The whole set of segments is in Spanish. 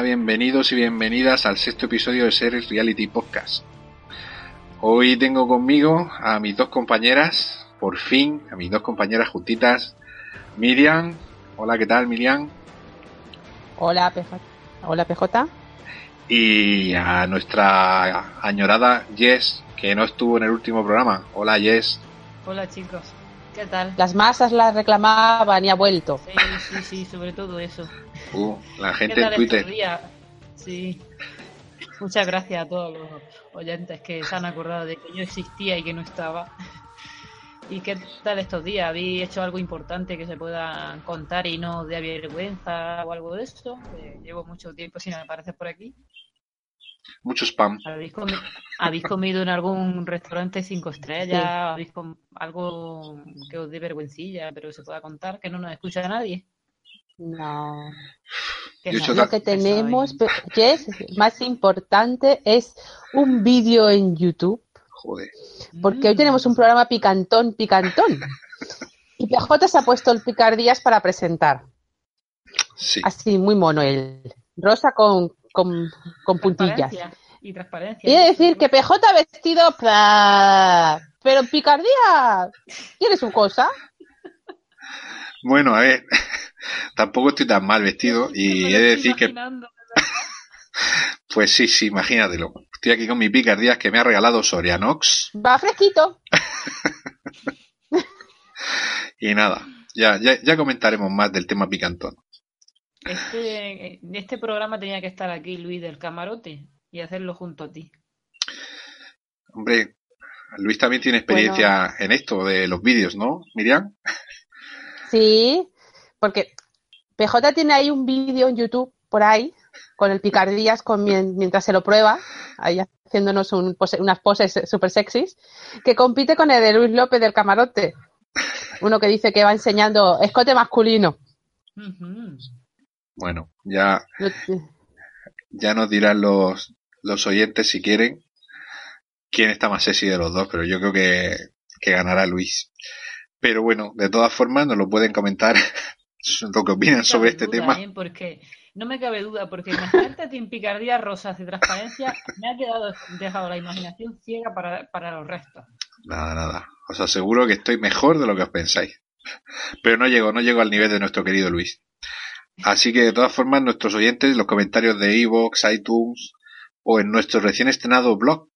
Hola, bienvenidos y bienvenidas al sexto episodio de Series Reality Podcast. Hoy tengo conmigo a mis dos compañeras, por fin, a mis dos compañeras juntitas, Miriam. Hola, ¿qué tal, Miriam? Hola, PJ. Hola, PJ. Y a nuestra añorada Jess, que no estuvo en el último programa. Hola, Jess. Hola, chicos. ¿Qué tal? Las masas la reclamaban y ha vuelto. Sí, sí, sí, sobre todo eso. Uh, la ¿Qué gente en Twitter. Sí. Muchas gracias a todos los oyentes que se han acordado de que yo existía y que no estaba. ¿Y qué tal estos días? ¿Habéis hecho algo importante que se pueda contar y no de vergüenza o algo de eso? Eh, llevo mucho tiempo sin aparecer por aquí. Mucho spam. ¿Habéis, comi- ¿Habéis comido en algún restaurante cinco estrellas? ¿Habéis com- algo que os dé vergüencilla, pero se pueda contar, que no nos escucha nadie? No. Que no, Lo que que tenemos, pe- Jess, más importante, es un vídeo en YouTube. Joder. Porque hoy Mm. tenemos un programa picantón, picantón. Y PJ se ha puesto el picardías para presentar. Sí. Así, muy mono él. Rosa con, con, con puntillas. Y transparencia. Y he de decir que PJ ha vestido. Pero picardía tiene su cosa. Bueno, a ver, tampoco estoy tan mal vestido y he de decir que, pues sí, sí, imagínatelo. Estoy aquí con mi picardías que me ha regalado Sorianox Va fresquito. y nada, ya, ya, ya comentaremos más del tema picantón. Este, en este programa tenía que estar aquí Luis del camarote y hacerlo junto a ti. Hombre, Luis también tiene experiencia en esto de los vídeos, ¿no, Miriam? Sí, porque PJ tiene ahí un vídeo en YouTube por ahí con el picardías con, mien- mientras se lo prueba, ahí haciéndonos un pose- unas poses súper sexys, que compite con el de Luis López del camarote. Uno que dice que va enseñando escote masculino. Ujú. Bueno, ya, ya nos dirán los, los oyentes si quieren quién está más sexy de los dos, pero yo creo que, que ganará Luis. Pero bueno, de todas formas nos lo pueden comentar lo que opinan No me sobre cabe este duda, tema. ¿eh? Porque no me cabe duda, porque imagínate sin picardía rosas y transparencia, me ha quedado dejado la imaginación ciega para, para los restos. Nada, nada. Os aseguro que estoy mejor de lo que os pensáis. Pero no llego, no llego al nivel de nuestro querido Luis. Así que de todas formas, nuestros oyentes, los comentarios de Evox, iTunes o en nuestro recién estrenado blog,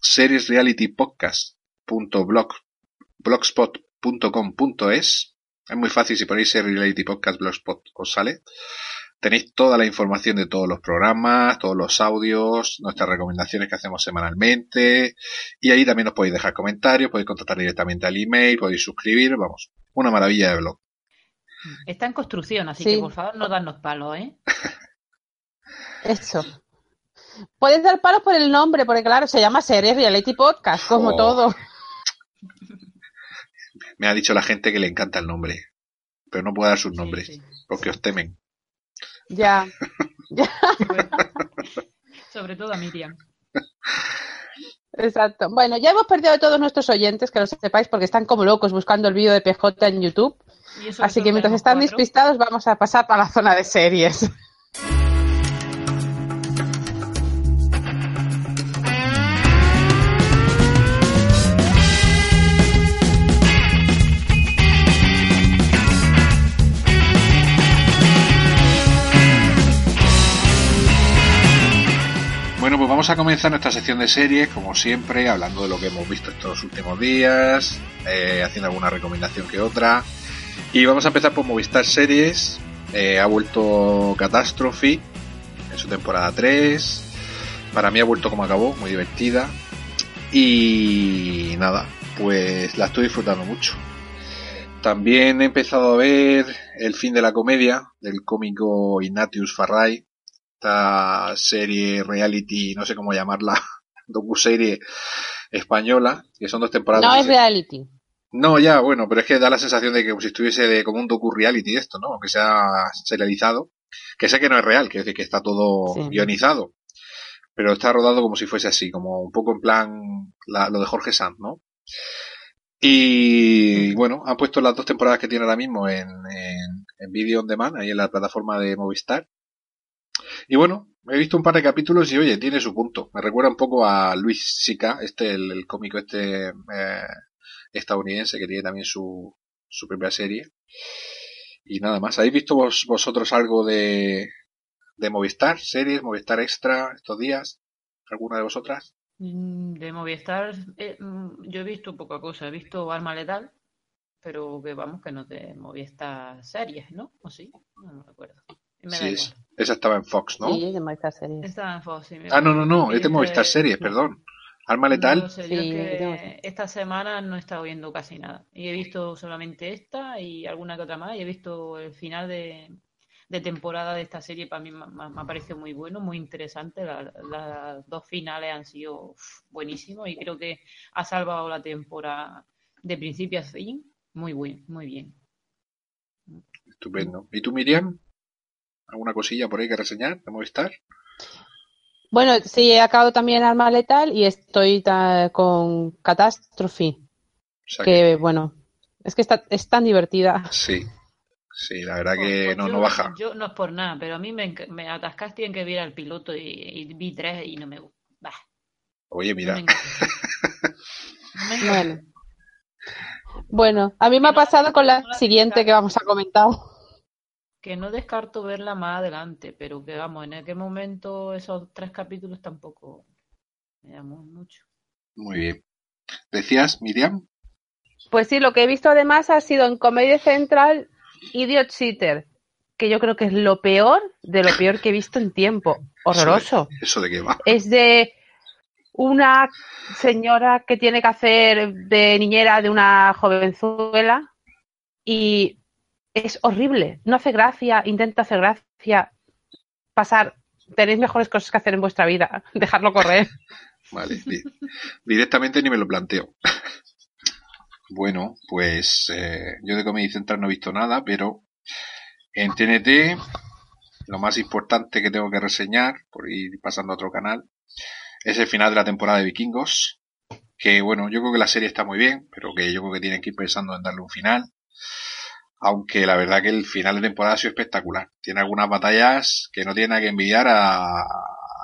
seriesrealitypodcast.blogspot.com.es es muy fácil si ponéis Series Reality Podcast Blogspot os sale. Tenéis toda la información de todos los programas, todos los audios, nuestras recomendaciones que hacemos semanalmente, y ahí también os podéis dejar comentarios, podéis contactar directamente al email, podéis suscribir, vamos, una maravilla de blog. Está en construcción, así Sí. que por favor no darnos palos, ¿eh? Eso. Puedes dar palos por el nombre, porque claro, se llama Series Reality Podcast, como Oh. todo. Me ha dicho la gente que le encanta el nombre, pero no puedo dar sus nombres, Sí, sí. porque os temen. Ya. Sobre todo a Miriam. Exacto. Bueno, ya hemos perdido a todos nuestros oyentes, que lo sepáis, porque están como locos buscando el vídeo de PJ en YouTube. Así que mientras están cuatro. despistados, vamos a pasar para la zona de series. Bueno, pues vamos a comenzar nuestra sección de series, como siempre, hablando de lo que hemos visto estos últimos días, eh, haciendo alguna recomendación que otra. Y vamos a empezar por Movistar Series. Eh, ha vuelto Catastrophe en su temporada 3. Para mí ha vuelto como acabó, muy divertida. Y nada, pues la estoy disfrutando mucho. También he empezado a ver El fin de la comedia del cómico Ignatius Farray, esta serie reality, no sé cómo llamarla, docuserie española, que son dos temporadas. No es reality. No, ya, bueno, pero es que da la sensación de que como si estuviese de, como un docu-reality esto, ¿no? Aunque sea serializado. Que sé que no es real, quiero decir que está todo Sí. guionizado. Pero está rodado como si fuese así, como un poco en plan la- lo de Jorge Sanz, ¿no? Y bueno, han puesto las dos temporadas que tiene ahora mismo en, en, en Video On Demand, ahí en la plataforma de Movistar. Y bueno, he visto un par de capítulos y oye, tiene su punto. Me recuerda un poco a Luis Sica, este, el, cómico este eh, estadounidense que tiene también su, su propia serie. Y nada más. ¿Habéis visto vosotros algo de, de Movistar? ¿Series? ¿Movistar Extra estos días? ¿Alguna de vosotras? Mm, de Movistar, eh, mm, yo he visto poca cosa. He visto Arma Letal, pero que vamos, que no de Movistar series, ¿no? ¿O sí? No me recuerdo. sí, esa estaba en Fox, ¿no? Sí, de Movistar Series. Estaba en Fox, sí. Ah, no, no, no, es de Movistar Series, perdón. Arma letal. esta semana no he estado viendo casi nada. Y he visto solamente esta y alguna que otra más. Y he visto el final de, temporada de esta serie. Para mí me, ha parecido muy bueno, muy interesante. las dos finales han sido buenísimos y creo que ha salvado la temporada de principio a fin. Muy bien, muy bien. Estupendo. ¿Y tú, Miriam? ¿Alguna cosilla por ahí que reseñar de Movistar? Bueno, sí, he acabado también Arma Letal y estoy con Catastrophe. que, bueno, es que está, es tan divertida. Sí, sí, la verdad que pues no, no baja. Yo no es por nada, pero a mí me, me atascaste en que viera el piloto y, vi tres y no me gusta. Oye, mira. bueno. bueno, a mí me ha pasado con la siguiente que vamos a comentar que no descarto verla más adelante, pero que vamos, en aquel momento esos tres capítulos tampoco me llamó mucho. Muy bien. ¿Decías, Miriam? Pues sí, lo que he visto además ha sido en Comedia Central Idiot Cheater, que yo creo que es lo peor de lo peor que he visto en tiempo. Horroroso. ¿Eso de, qué va? Es de una señora que tiene que hacer de niñera de una jovenzuela y es horrible, no hace gracia, intenta hacer gracia, pasar, tenéis mejores cosas que hacer en vuestra vida, dejarlo correr. Vale, directamente ni me lo planteo. Bueno, pues eh, yo de Comedy Central no he visto nada, pero en TNT lo más importante que tengo que reseñar, por ir pasando a otro canal, es el final de la temporada de Vikingos. Que bueno, yo creo que la serie está muy bien, pero que yo creo que tienen que ir pensando en darle un final aunque la verdad que el final de temporada ha sido espectacular. Tiene algunas batallas que no tienen que envidiar a,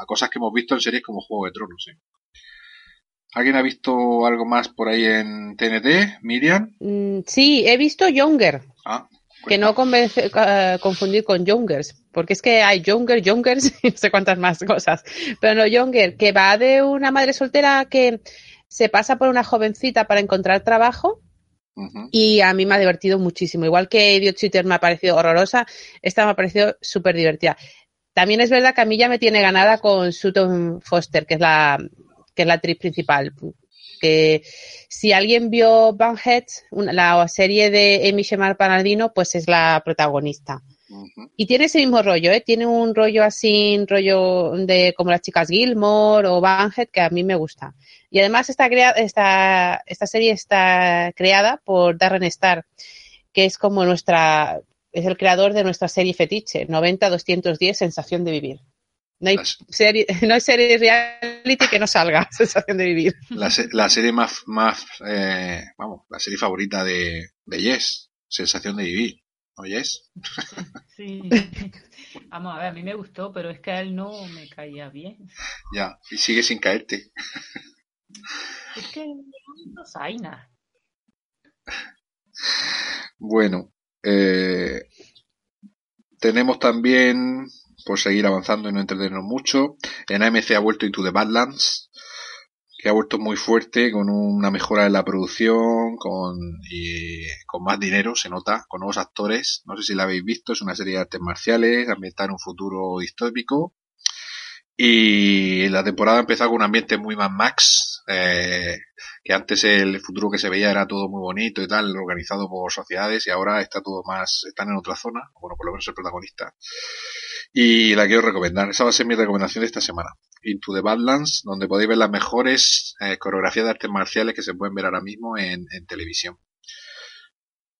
cosas que hemos visto en series como Juego de Tronos. ¿Alguien ha visto algo más por ahí en TNT? Miriam. Mm, sí, he visto Younger. Ah, que no convence, uh, confundir con Youngers, porque es que hay Younger, Youngers y no sé cuántas más cosas. Pero no, Younger, que va de una madre soltera que se pasa por una jovencita para encontrar trabajo y a mí me ha divertido muchísimo. Igual que Idiot Cheater me ha parecido horrorosa, esta me ha parecido súper divertida. También es verdad que a mí ya me tiene ganada con Sutton Foster, que es la, que es la actriz principal. Que si alguien vio Van la serie de Amy Shemar Panardino, pues es la protagonista. Y tiene ese mismo rollo, ¿eh? Tiene un rollo así, un rollo de como las chicas Gilmore o Van que a mí me gusta. Y además esta, esta, esta serie está creada por Darren Star, que es como nuestra, es el creador de nuestra serie fetiche, 90-210, Sensación de Vivir. No hay, serie, no hay serie reality que no salga, Sensación de Vivir. La, la serie más, más eh, vamos, la serie favorita de, de Yes, Sensación de Vivir. ¿No Yes? Sí. Vamos a ver, a mí me gustó, pero es que a él no me caía bien. Ya, y sigue sin caerte. Es que no nada. Bueno, eh, tenemos también, por seguir avanzando y no entretenernos mucho, en AMC ha vuelto Into the Badlands, que ha vuelto muy fuerte, con una mejora en la producción, con, y, con más dinero, se nota, con nuevos actores. No sé si la habéis visto, es una serie de artes marciales, ambientada en un futuro distópico. Y la temporada ha empezado con un ambiente muy más Max, eh, que antes el futuro que se veía era todo muy bonito y tal, organizado por sociedades, y ahora está todo más, están en otra zona, bueno, por lo menos el protagonista. Y la quiero recomendar, esa va a ser mi recomendación de esta semana. Into the Badlands, donde podéis ver las mejores eh, coreografías de artes marciales que se pueden ver ahora mismo en, televisión.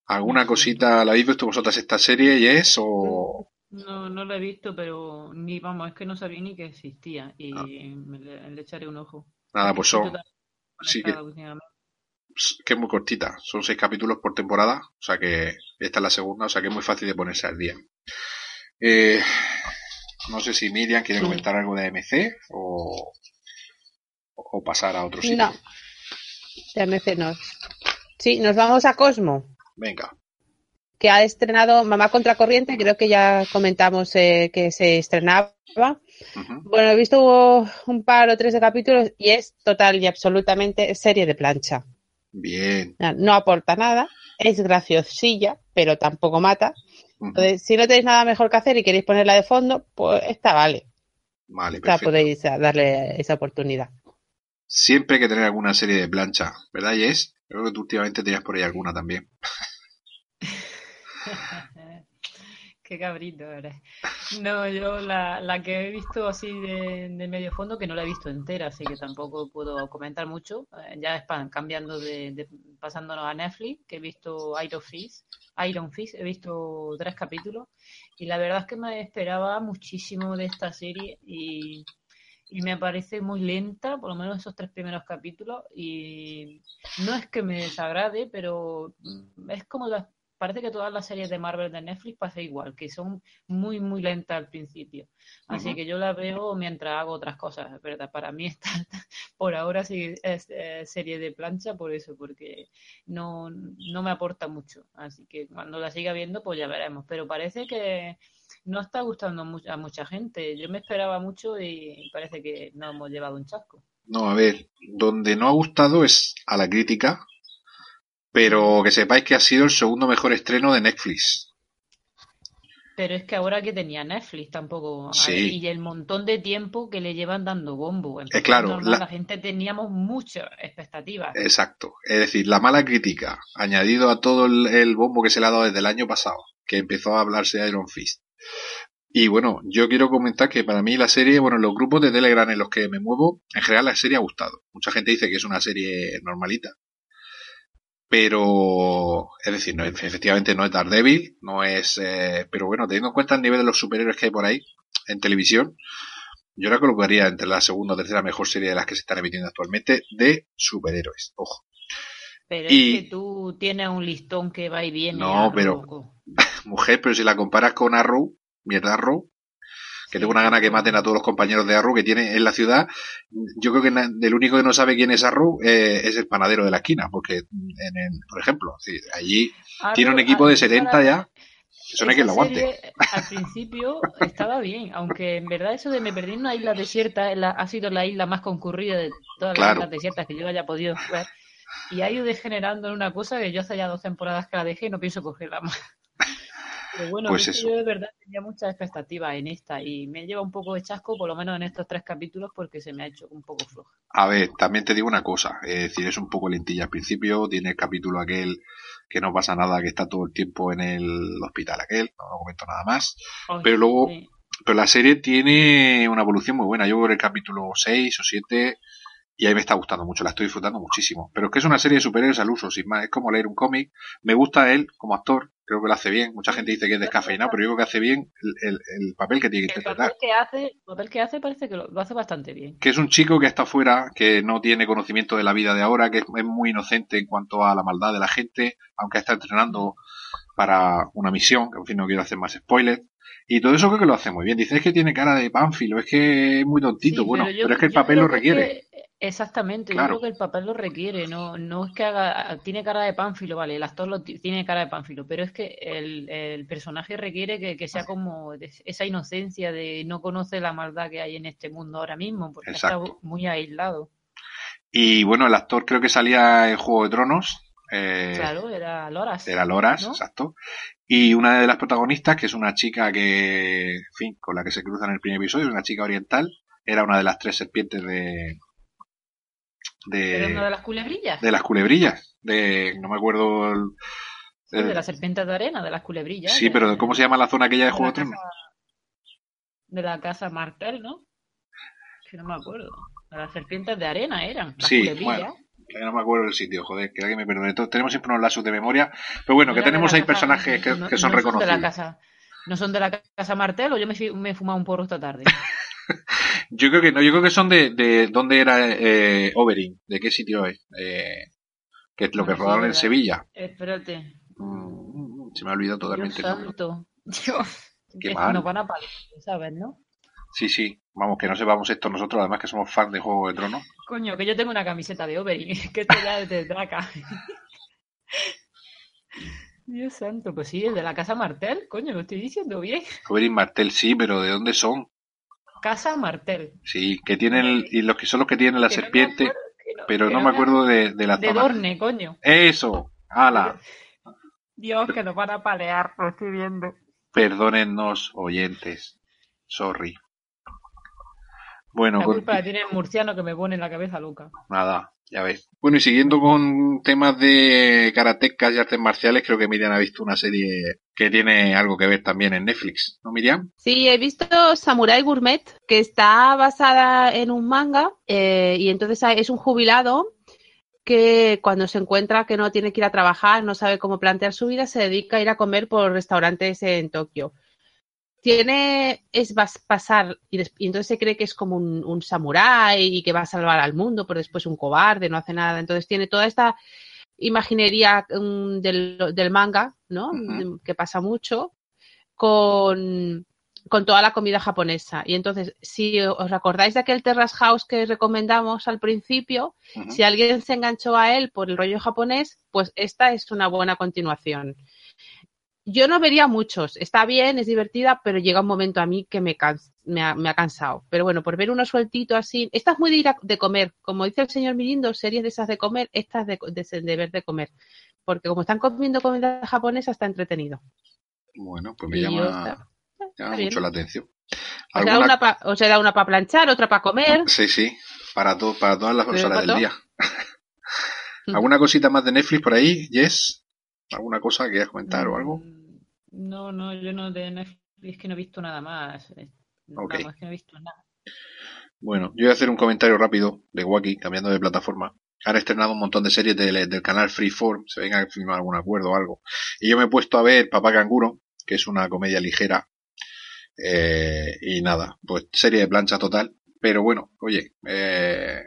¿Alguna cosita, la habéis visto vosotras esta serie y es o...? No, no la he visto, pero ni vamos, es que no sabía ni que existía y ah. me le, echaré un ojo. Nada, pues son. Sí que, que es muy cortita, son seis capítulos por temporada, o sea que esta es la segunda, o sea que es muy fácil de ponerse al día. Eh, No sé si Miriam quiere Sí. comentar algo de AMC o, o pasar a otro sitio. No. TMC no. Sí, nos vamos a Cosmo, Venga. Que ha estrenado Mamá Contracorriente, creo que ya comentamos eh, que se estrenaba. Bueno, he visto un par o tres de capítulos y es total y absolutamente serie de plancha. Bien. No, no aporta nada, es graciosilla, pero tampoco mata. Entonces, si no tenéis nada mejor que hacer y queréis ponerla de fondo, pues esta vale. Vale, Esta perfecto. podéis eh, darle esa oportunidad. Siempre hay que tener alguna serie de plancha, ¿verdad, Jess? Creo que tú últimamente tenías por ahí alguna también. Qué cabrito eres. No, yo la, la que he visto así de, de medio fondo, que no la he visto entera, así que tampoco puedo comentar mucho. Eh, ya cambiando de, pasándonos a Netflix, que he visto Iron Fist, Iron Fist, he visto tres capítulos y la verdad es que me esperaba muchísimo de esta serie y, y me parece muy lenta, por lo menos esos tres primeros capítulos y no es que me desagrade, pero es como las parece que todas las series de Marvel de Netflix pasa igual, que son muy, muy lentas al principio. Así que yo las veo mientras hago otras cosas, verdad. Para mí está, por ahora sí es eh, serie de plancha por eso, porque no, no me aporta mucho. Así que cuando la siga viendo, pues ya veremos. Pero parece que no está gustando a mucha gente. Yo me esperaba mucho y parece que no hemos llevado un chasco. No, a ver, donde no ha gustado es a la crítica, pero que sepáis que ha sido el segundo mejor estreno de Netflix. Pero es que ahora que tenía Netflix tampoco. Sí. Y el montón de tiempo que le llevan dando bombo. Entonces, claro, normal, la- la... gente teníamos muchas expectativas. Exacto. Es decir, la mala crítica, añadido a todo el, el bombo que se le ha dado desde el año pasado, que empezó a hablarse de Iron Fist. Y bueno, yo quiero comentar que para mí la serie, bueno, en los grupos de Telegram en los que me muevo, en general la serie ha gustado. Mucha gente dice que es una serie normalita. Pero, es decir, no, efectivamente no es Daredevil, no es, eh, pero bueno, teniendo en cuenta el nivel de los superhéroes que hay por ahí en televisión, yo la colocaría entre la segunda o tercera mejor serie de las que se están emitiendo actualmente de superhéroes. Ojo. Pero y- es que tú tienes un listón que va y viene. No, pero- mujer, pero si la comparas con Arrow, mierda Arrow, que tengo una gana que maten a todos los compañeros de Arrow que tiene en la ciudad, yo creo que el único que no sabe quién es Arrow eh, es el panadero de la esquina, porque en el, por ejemplo, allí tiene un equipo de Arrow 70 para- ya, eso no hay quien lo aguante. al principio estaba bien, aunque en verdad eso de me perdí en una isla desierta es la- ha sido la isla más concurrida de todas las islas desiertas que yo haya podido ver. Y ha ido degenerando en una cosa que yo hace ya dos temporadas que la dejé y no pienso cogerla más. Pero bueno, Pues es que eso. yo de verdad tenía muchas expectativas en esta y me lleva un poco de chasco, por lo menos en estos tres capítulos, porque se me ha hecho un poco floja. A ver, también te digo una cosa, es decir, es un poco lentilla al principio, tiene el capítulo aquel que no pasa nada, que está todo el tiempo en el hospital aquel, no, no comento nada más, Ay, Pero luego- sí. pero la serie tiene una evolución muy buena, yo veo el capítulo 6 o 7 y ahí me está gustando mucho, la estoy disfrutando muchísimo, pero es que es una serie de superhéroes al uso, sin más, es como leer un cómic, me gusta él como actor, creo que lo hace bien, mucha gente dice que es descafeinado, pero yo creo que hace bien el, el- el papel que tiene que El interpretar. papel que hace, el papel que hace parece que lo, lo hace bastante bien. que es un chico que está afuera, que no tiene conocimiento de la vida de ahora, que es, es muy inocente en cuanto a la maldad de la gente, aunque está entrenando para una misión, que en fin no quiero hacer más spoilers. Y todo eso creo que lo hace muy bien. Dice, es que tiene cara de pánfilo, es que es muy tontito. Sí, bueno, pero es que el papel lo requiere. que- exactamente, Claro. yo creo que el papel lo requiere, no, no es que haga, tiene cara de pánfilo, vale, el actor lo ti- tiene cara de pánfilo, pero es que el, el personaje requiere que, que sea como esa inocencia de no conoce la maldad que hay en este mundo ahora mismo, porque Exacto. está muy aislado. Y bueno, el actor creo que salía en Juego de Tronos. eh, Claro, era Loras. Era Loras, ¿no? exacto. Y una de las protagonistas, que es una chica que, en fin, con la que se cruza en el primer episodio, una chica oriental, era una de las tres serpientes de, Era una de de, las culebrillas, de las culebrillas, de, no me acuerdo, el- sí, el- de las serpientes de arena, de las culebrillas. sí, de- pero ¿cómo se llama la zona aquella de de Juego de Tronos? De la casa Martel, ¿no? Que no me acuerdo. De las serpientes de arena eran. Las Sí, culebrillas. bueno, que no me acuerdo del sitio, joder, que alguien me perdone. Tenemos siempre unos lazos de memoria, pero bueno, No que de tenemos ahí casa- personajes que, no- que son no de la casa, no son de la casa Martel o yo me, me he fumado un porro esta tarde. Yo creo que no, yo creo que son de, de dónde era eh, Oberyn, de qué sitio es, eh, que es lo que rodaron en verdad. Sevilla. Espérate. Mm, se me ha olvidado Dios totalmente nombre. santo. Dios. Qué mal. Nos van a pagar, ¿sabes, no? Sí, sí. Vamos, que no sepamos esto nosotros, además que somos fans de Juego de Tronos. Coño, que yo tengo una camiseta de Oberyn, que esto ya es de Draca. Dios santo, pues sí, el de la casa Martel, coño, lo estoy diciendo bien. Oberyn Martel, sí, pero ¿de dónde son? Casa Martel. Sí, que tienen, y los que son los que tienen la Que no me serpiente, acuerdo, que no- pero que no me acuerdo de, de la De zona. Dorne, coño. Eso, ala. Dios, que nos van a palear, lo estoy viendo. Perdónennos, oyentes. Sorry. Bueno, La con- culpa la tiene el murciano que me pone en la cabeza loca. nada, ya ves. Bueno, y siguiendo con temas de karatecas y artes marciales, creo que Miriam ha visto una serie que tiene algo que ver también en Netflix, ¿no, Miriam? Sí, he visto Samurai Gourmet, que está basada en un manga, eh, y entonces es un jubilado que cuando se encuentra que no tiene que ir a trabajar, no sabe cómo plantear su vida, se dedica a ir a comer por restaurantes en Tokio. Tiene, es vas- pasar, y, des- y entonces se cree que es como un, un samurái y que va a salvar al mundo, pero después un cobarde, no hace nada. Entonces tiene toda esta imaginería mm, del, del manga, ¿no? Ujú. Que pasa mucho, con, con toda la comida japonesa. Y entonces, si os acordáis de aquel Terrace House que recomendamos al principio, si alguien se enganchó a él por el rollo japonés, pues esta es una buena continuación. Yo no vería muchos, está bien, es divertida, pero llega un momento a mí que me, cans- me, ha, me ha cansado. Pero bueno, por ver uno sueltito así, esta es muy de ir a- de comer, como dice el señor Mirindo, series de esas de comer, estas de, de, de ver de comer. Porque como están comiendo comida japonesa, está entretenido. Bueno, pues me llama, está- llama está bien. mucho la atención. Os da ¿Alguna- una pa- os da una para planchar, otra para comer. Sí, sí, para, to- para todas las horas del día. ¿Alguna cosita más de Netflix por ahí, Jess? ¿Alguna cosa que quieras comentar o algo? No, no, yo no de Netflix que no he visto nada más. eh, Ok. Vamos, es que no he visto nada. Bueno, yo voy a hacer un comentario rápido de Wacky, cambiando de plataforma. Han estrenado un montón de series del, del canal Freeform, se venga a firmar algún acuerdo o algo. Y yo me he puesto a ver Papá Canguro, que es una comedia ligera. Eh, y nada, pues serie de plancha total. Pero bueno, oye, eh,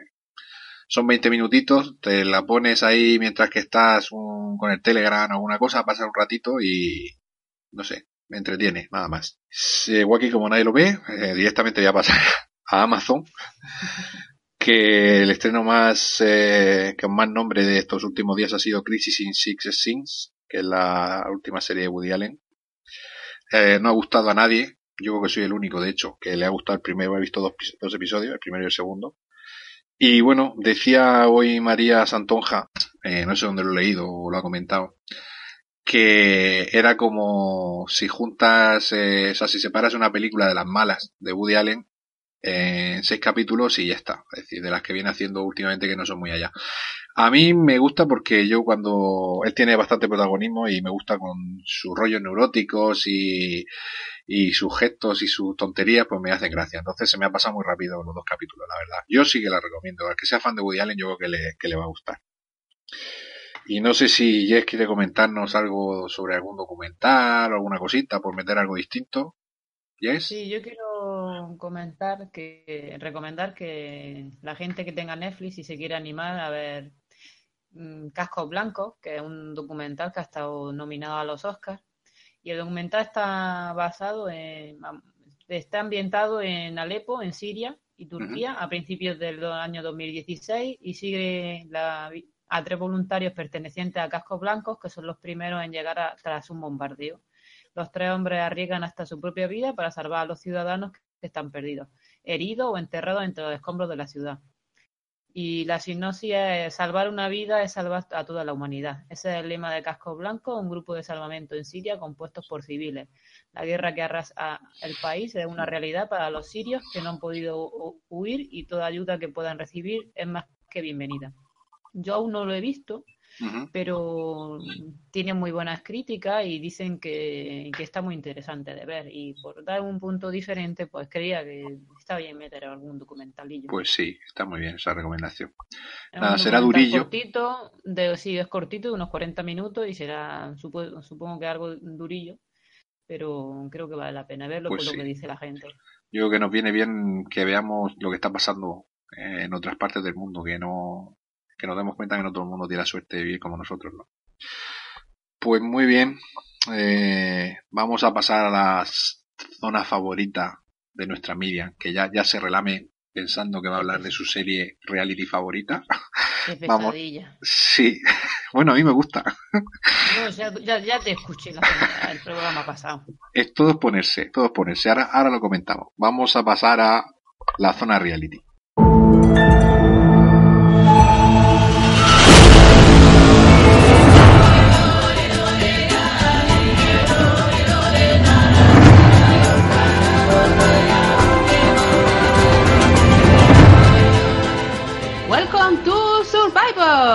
son 20 minutitos, te la pones ahí mientras que estás un- con el Telegram o alguna cosa, pasa un ratito y no sé, me entretiene, nada más. Si Wacky, como nadie lo ve, eh, directamente voy a pasar a Amazon, que el estreno más, eh, con más nombre de estos últimos días ha sido Crisis in Six Scenes, que es la última serie de Woody Allen. Eh, no ha gustado a nadie, yo creo que soy el único, de hecho, que le ha gustado el primero, he visto dos, dos episodios, el primero y el segundo. Y bueno, decía hoy María Santonja, eh, no sé dónde lo he leído o lo ha comentado, que era como si juntas, eh, o sea, si separas una película de las malas de Woody Allen en seis capítulos y ya está. Es decir, de las que viene haciendo últimamente que no son muy allá. A mí me gusta porque yo cuando él tiene bastante protagonismo y me gusta con sus rollos neuróticos y, y sus gestos y sus tonterías, pues me hacen gracia. Entonces se me ha pasado muy rápido los dos capítulos, la verdad. Yo sí que la recomiendo. Al que sea fan de Woody Allen, yo creo que le, que le va a gustar. Y no sé si Jess quiere comentarnos algo sobre algún documental o alguna cosita por meter algo distinto. Jess. Sí, yo quiero comentar que, recomendar que la gente que tenga Netflix y se quiera animar a ver mm, Cascos Blancos, que es un documental que ha estado nominado a los Oscars. Y el documental está basado en, está ambientado en Alepo, en Siria y Turquía, a principios del año 2016 y sigue la a tres voluntarios pertenecientes a Cascos Blancos, que son los primeros en llegar tras un bombardeo. Los tres hombres arriesgan hasta su propia vida para salvar a los ciudadanos que están perdidos, heridos o enterrados entre los escombros de la ciudad. Y la sinopsis es salvar una vida es salvar a toda la humanidad. Ese es el lema de Casco Blanco, un grupo de salvamento en Siria compuestos por civiles. La guerra que arrasa el país es una realidad para los sirios que no han podido hu- huir y toda ayuda que puedan recibir es más que bienvenida. Yo aún no lo he visto, pero tiene muy buenas críticas y dicen que, que está muy interesante de ver. Y por dar un punto diferente, pues creía que está bien meter algún documentalillo. Pues sí, está muy bien esa recomendación. Es nada, será durillo. Cortito, de, sí, es cortito, de unos 40 minutos y será, supo- supongo que algo durillo, pero creo que vale la pena verlo Pues por sí. lo que dice la gente. Yo creo que nos viene bien que veamos lo que está pasando en otras partes del mundo, que no que nos demos cuenta que no todo el mundo tiene la suerte de vivir como nosotros, ¿no? Pues muy bien, eh, vamos a pasar a la zona favorita de nuestra Miriam, que ya, ya se relame pensando que va a hablar de su serie reality favorita. Qué Vamos. Sí, bueno, a mí me gusta. No, ya, ya, ya te escuché la- el programa pasado. Es todo ponerse, todo ponerse. Ahora, ahora lo comentamos. Vamos a pasar a la zona reality.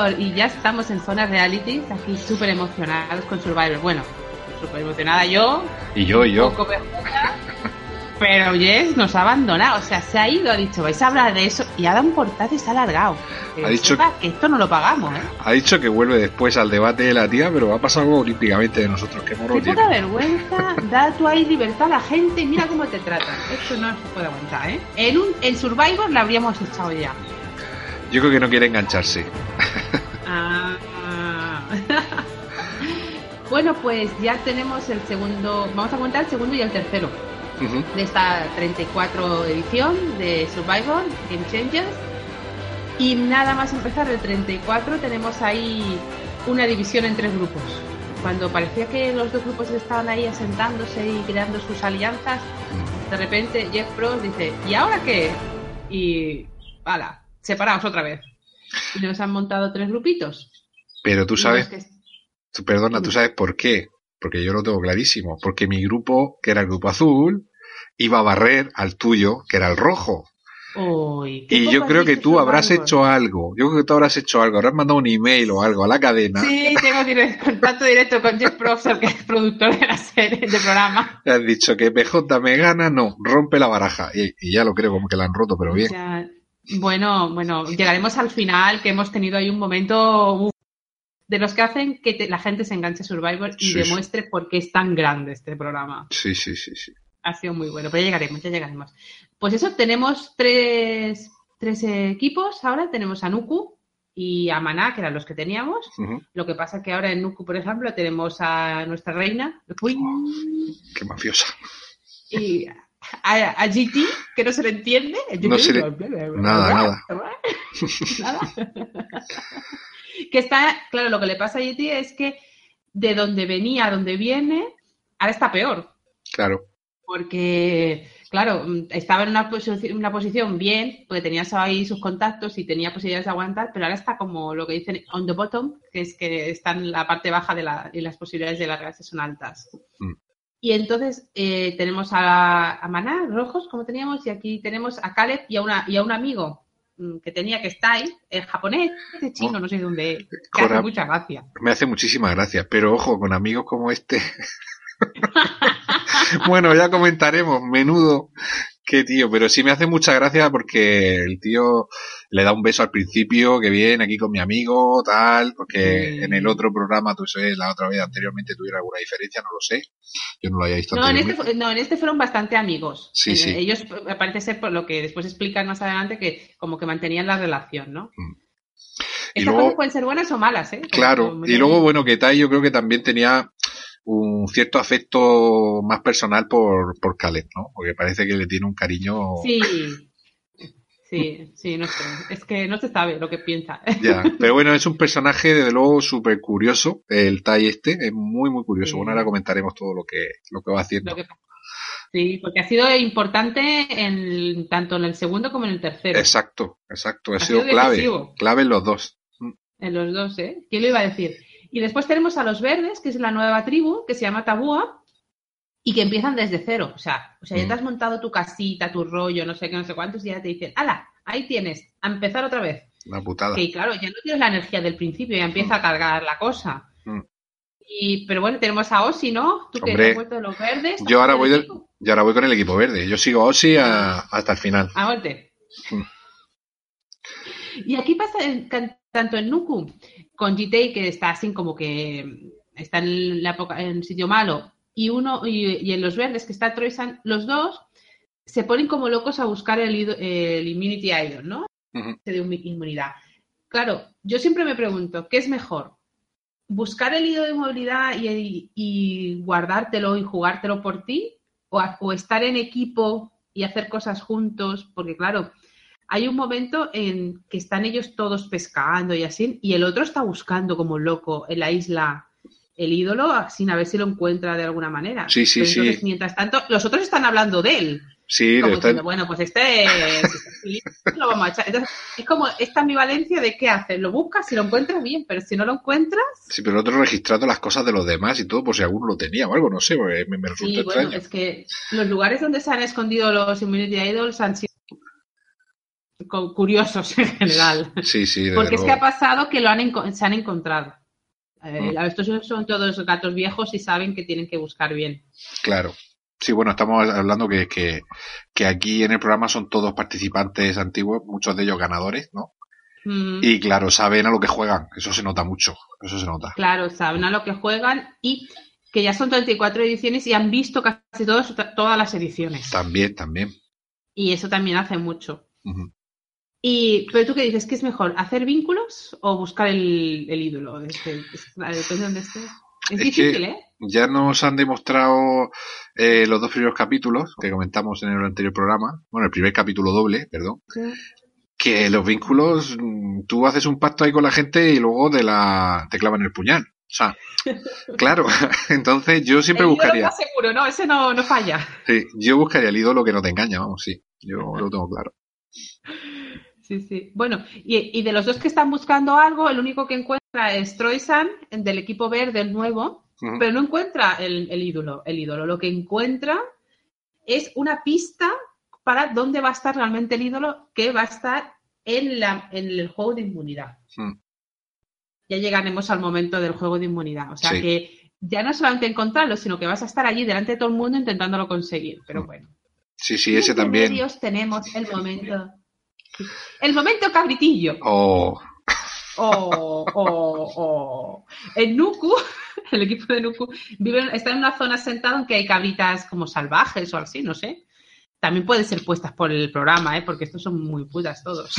Survivor. Y ya estamos en zona reality, aquí súper emocionados con Survivor. Bueno, súper emocionada yo, Y yo, y yo. poco pero Jess nos ha abandonado. O sea, se ha ido, ha dicho, vais a hablar de eso y ha dado un portazo y se ha alargado. Que Ha dicho- que esto no lo pagamos, ¿eh? Ha dicho que vuelve después al debate de la tía, pero va a pasar algo olímpicamente de nosotros. Qué morro Qué poca vergüenza, da tú ahí libertad a la gente y mira cómo te tratan. Esto no se puede aguantar, ¿eh? En, un, en Survivor la habríamos echado ya. Yo creo que no quiere engancharse. Ah. bueno, pues ya tenemos el segundo, vamos a contar el segundo y el tercero Ujú. de esta 34 edición de Survivor Game Changers. Y nada más empezar el 34 tenemos ahí una división en tres grupos. Cuando parecía que los dos grupos estaban ahí asentándose y creando sus alianzas, de repente Jeff Frost dice, ¿y ahora qué? Y, ¡hala! Separaos otra vez. Y nos han montado tres grupitos. Pero tú sabes, Los que- tú- perdona, tú sabes por qué. Porque yo lo tengo clarísimo. Porque mi grupo, que era el grupo azul, iba a barrer al tuyo, que era el rojo. Uy, Y yo creo que tú habrás hecho algo. Yo creo que tú habrás hecho algo. Habrás mandado un email o algo a la cadena. Sí, tengo dire- contacto directo con Jeff Professor, que es productor de la serie, del programa. Le has dicho que PJ me gana, no, rompe la baraja. Y, y ya lo creo como que la han roto, pero bien. Ya, bueno, bueno, llegaremos al final, que hemos tenido ahí un momento de los que hacen que te- la gente se enganche a Survivor y Sí, sí. demuestre por qué es tan grande este programa. Sí, sí, sí, sí. Ha sido muy bueno, pero ya llegaremos, ya llegaremos. Pues eso, tenemos tres, tres equipos ahora. Tenemos a Nuku y a Maná, que eran los que teníamos. Lo que pasa que ahora en Nuku, por ejemplo, tenemos a nuestra reina, Queen, Qué mafiosa. y a, a GT, que no se le entiende. No se le- Nada, nada. Nada. que está, claro, lo que le pasa a GT es que de donde venía a donde viene, ahora está peor. Claro. Porque, claro, estaba en una, posi- una posición bien, porque tenía ahí sus contactos y tenía posibilidades de aguantar, pero ahora está como lo que dicen on the bottom, que es que está en la parte baja de la, y las posibilidades de largarse son altas. Mm. Y entonces eh, tenemos a, a Maná, rojos, como teníamos, y aquí tenemos a Caleb y a, una, y a un amigo mm, que tenía que está ahí, el japonés, este chino, Oh. no sé dónde, que hace mucha gracia. Me hace muchísimas gracias, pero ojo, con amigos como este. bueno, ya comentaremos, menudo. Qué tío, pero sí me hace mucha gracia porque el tío le da un beso al principio, que viene aquí con mi amigo, tal, porque Sí. en el otro programa, tú sabes, la otra vez anteriormente tuviera alguna diferencia, no lo sé. Yo no lo había visto No en, este, no, en este fueron bastante amigos. Sí, En- sí. Ellos eh, parece ser por lo que después explican más adelante que como que mantenían la relación, ¿no? Mm. Estas luego- cosas pueden ser buenas o malas, ¿eh? Como- Claro, y luego, bueno, que Tai yo creo que también tenía un cierto afecto más personal por, por Caleb, ¿no? Porque parece que le tiene un cariño. Sí. Sí, sí, no sé. Es que no se sabe lo que piensa. Ya, pero bueno, es un personaje desde luego súper curioso, el Tai este, es muy muy curioso. Sí. Bueno, ahora comentaremos todo lo que, lo que va haciendo. Que- Sí, porque ha sido importante en, tanto en el segundo como en el tercero. Exacto, exacto, ha, Ha sido, sido clave, decisivo. clave en los dos. En los dos, ¿eh? ¿Quién lo iba a decir? Y después tenemos a los verdes, que es la nueva tribu, que se llama Tabúa, y que empiezan desde cero. O sea, o sea, ya Mm. te has montado tu casita, tu rollo, no sé qué, no sé cuántos, y ya te dicen, ¡hala! Ahí tienes, a empezar otra vez. Una putada. Que claro, ya no tienes la energía del principio, ya empieza a cargar la cosa. Mm. Y, pero bueno, tenemos a Osi, ¿no? Tú que Hombre, te has vuelto de los verdes. Yo ahora ¿estás voy del- equipo? Y ahora voy con el equipo verde. Yo sigo a Ossi a- hasta el final. A muerte. Mm. Y aquí pasa en- tanto en Nuku con GT, que está así como que está en la época, en sitio malo, y uno y, y en los verdes que está Troisan, los dos se ponen como locos a buscar el, el Immunity Idol, ¿no? Ujú. de un- inmunidad. Claro, yo siempre me pregunto, ¿qué es mejor? ¿Buscar el hilo de movilidad y, y guardártelo y jugártelo por ti? ¿O, o estar en equipo y hacer cosas juntos, porque claro, hay un momento en que están ellos todos pescando y así, y el otro está buscando como loco en la isla el ídolo sin a ver si lo encuentra de alguna manera. Sí, sí, Pero sí. entonces, mientras tanto, los otros están hablando de él. Sí, Como diciendo, bueno, pues este, aquí, lo vamos a echar. Entonces, es como esta ambivalencia de qué haces. Lo buscas, si lo encuentras, bien, pero si no lo encuentras, sí, pero el otro registrando las cosas de los demás y todo, por si alguno lo tenía o algo, no sé, me, me resulta sí, bueno, extraño. es que los lugares donde se han escondido los Immunity Idols han sido curiosos en general. Sí, sí, Porque es que ha pasado que lo han se han encontrado. Eh, Mm. Estos son todos gatos viejos y saben que tienen que buscar bien. Claro. Sí, bueno, estamos hablando que, que, que aquí en el programa son todos participantes antiguos, muchos de ellos ganadores, ¿no? Mm, Y claro, saben a lo que juegan, eso se nota mucho, eso se nota. Claro, saben a lo que juegan y que ya son 34 ediciones y han visto casi todos, todas las ediciones. También, también. Y eso también hace mucho. Y, pero tú qué dices, ¿qué es mejor? ¿Hacer vínculos o buscar el, el ídolo? Este, es- claro, depende de dónde esté. Es, Es difícil, ¿eh? Ya nos han demostrado eh, los dos primeros capítulos que comentamos en el anterior programa, bueno, el primer capítulo doble, perdón, que los vínculos, mm, tú haces un pacto ahí con la gente y luego te, la, te clavan el puñal. O sea, claro, entonces yo siempre el buscaría, está seguro, ¿no? Ese no, no falla. sí, yo buscaría el ídolo que no te engaña, vamos, sí, yo lo tengo claro. Sí, sí. Bueno, y, y de los dos que están buscando algo, el único que encuentra es Troysan, del equipo verde, el nuevo, pero no encuentra el, el ídolo, el ídolo. Lo que encuentra es una pista para dónde va a estar realmente el ídolo, que va a estar en, la, en el juego de inmunidad. Ya llegaremos al momento del juego de inmunidad. O sea Sí. que ya no solamente encontrarlo, sino que vas a estar allí delante de todo el mundo intentándolo conseguir. Pero bueno. Sí, sí, ese también. medios tenemos el momento. El momento cabritillo. Oh, O, o, o. En Nuku, el equipo de Nuku, vive, está en una zona sentado en que hay cabritas como salvajes o así, no sé. También pueden ser puestas por el programa, ¿eh? porque estos son muy putas todos.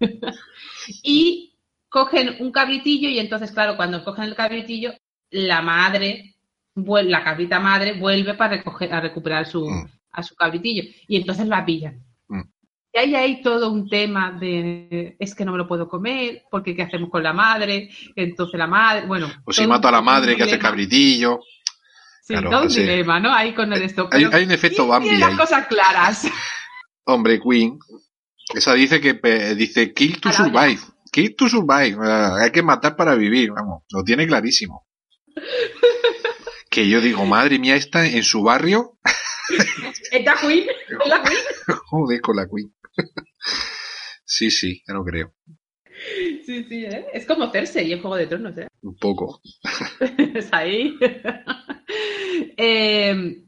y cogen un cabritillo y entonces, claro, cuando cogen el cabritillo, la madre, la cabrita madre, vuelve para recoger, a recuperar su, Mm. a su cabritillo. Y entonces la pillan. Y ahí hay todo un tema de es que no me lo puedo comer, porque qué hacemos con la madre, entonces la madre, bueno. o si mato a la madre que hace cabritillo. Sí, claro, todo un dilema, ¿no? Ahí con el esto. Hay, un efecto ¿quién Bambi tiene las cosas claras. Hombre, Queen. Esa dice que dice kill to survive. Kill to survive. Hay que matar para vivir, vamos. Lo tiene clarísimo. Que yo digo, madre mía, esta en su barrio. ¿Es la Queen? ¿Es la Queen? Joder, con la Queen. Sí, sí, ya lo creo. Sí, sí, ¿eh? Es como Cersei en Juego de Tronos, ¿eh? Un poco. es ahí. Eh,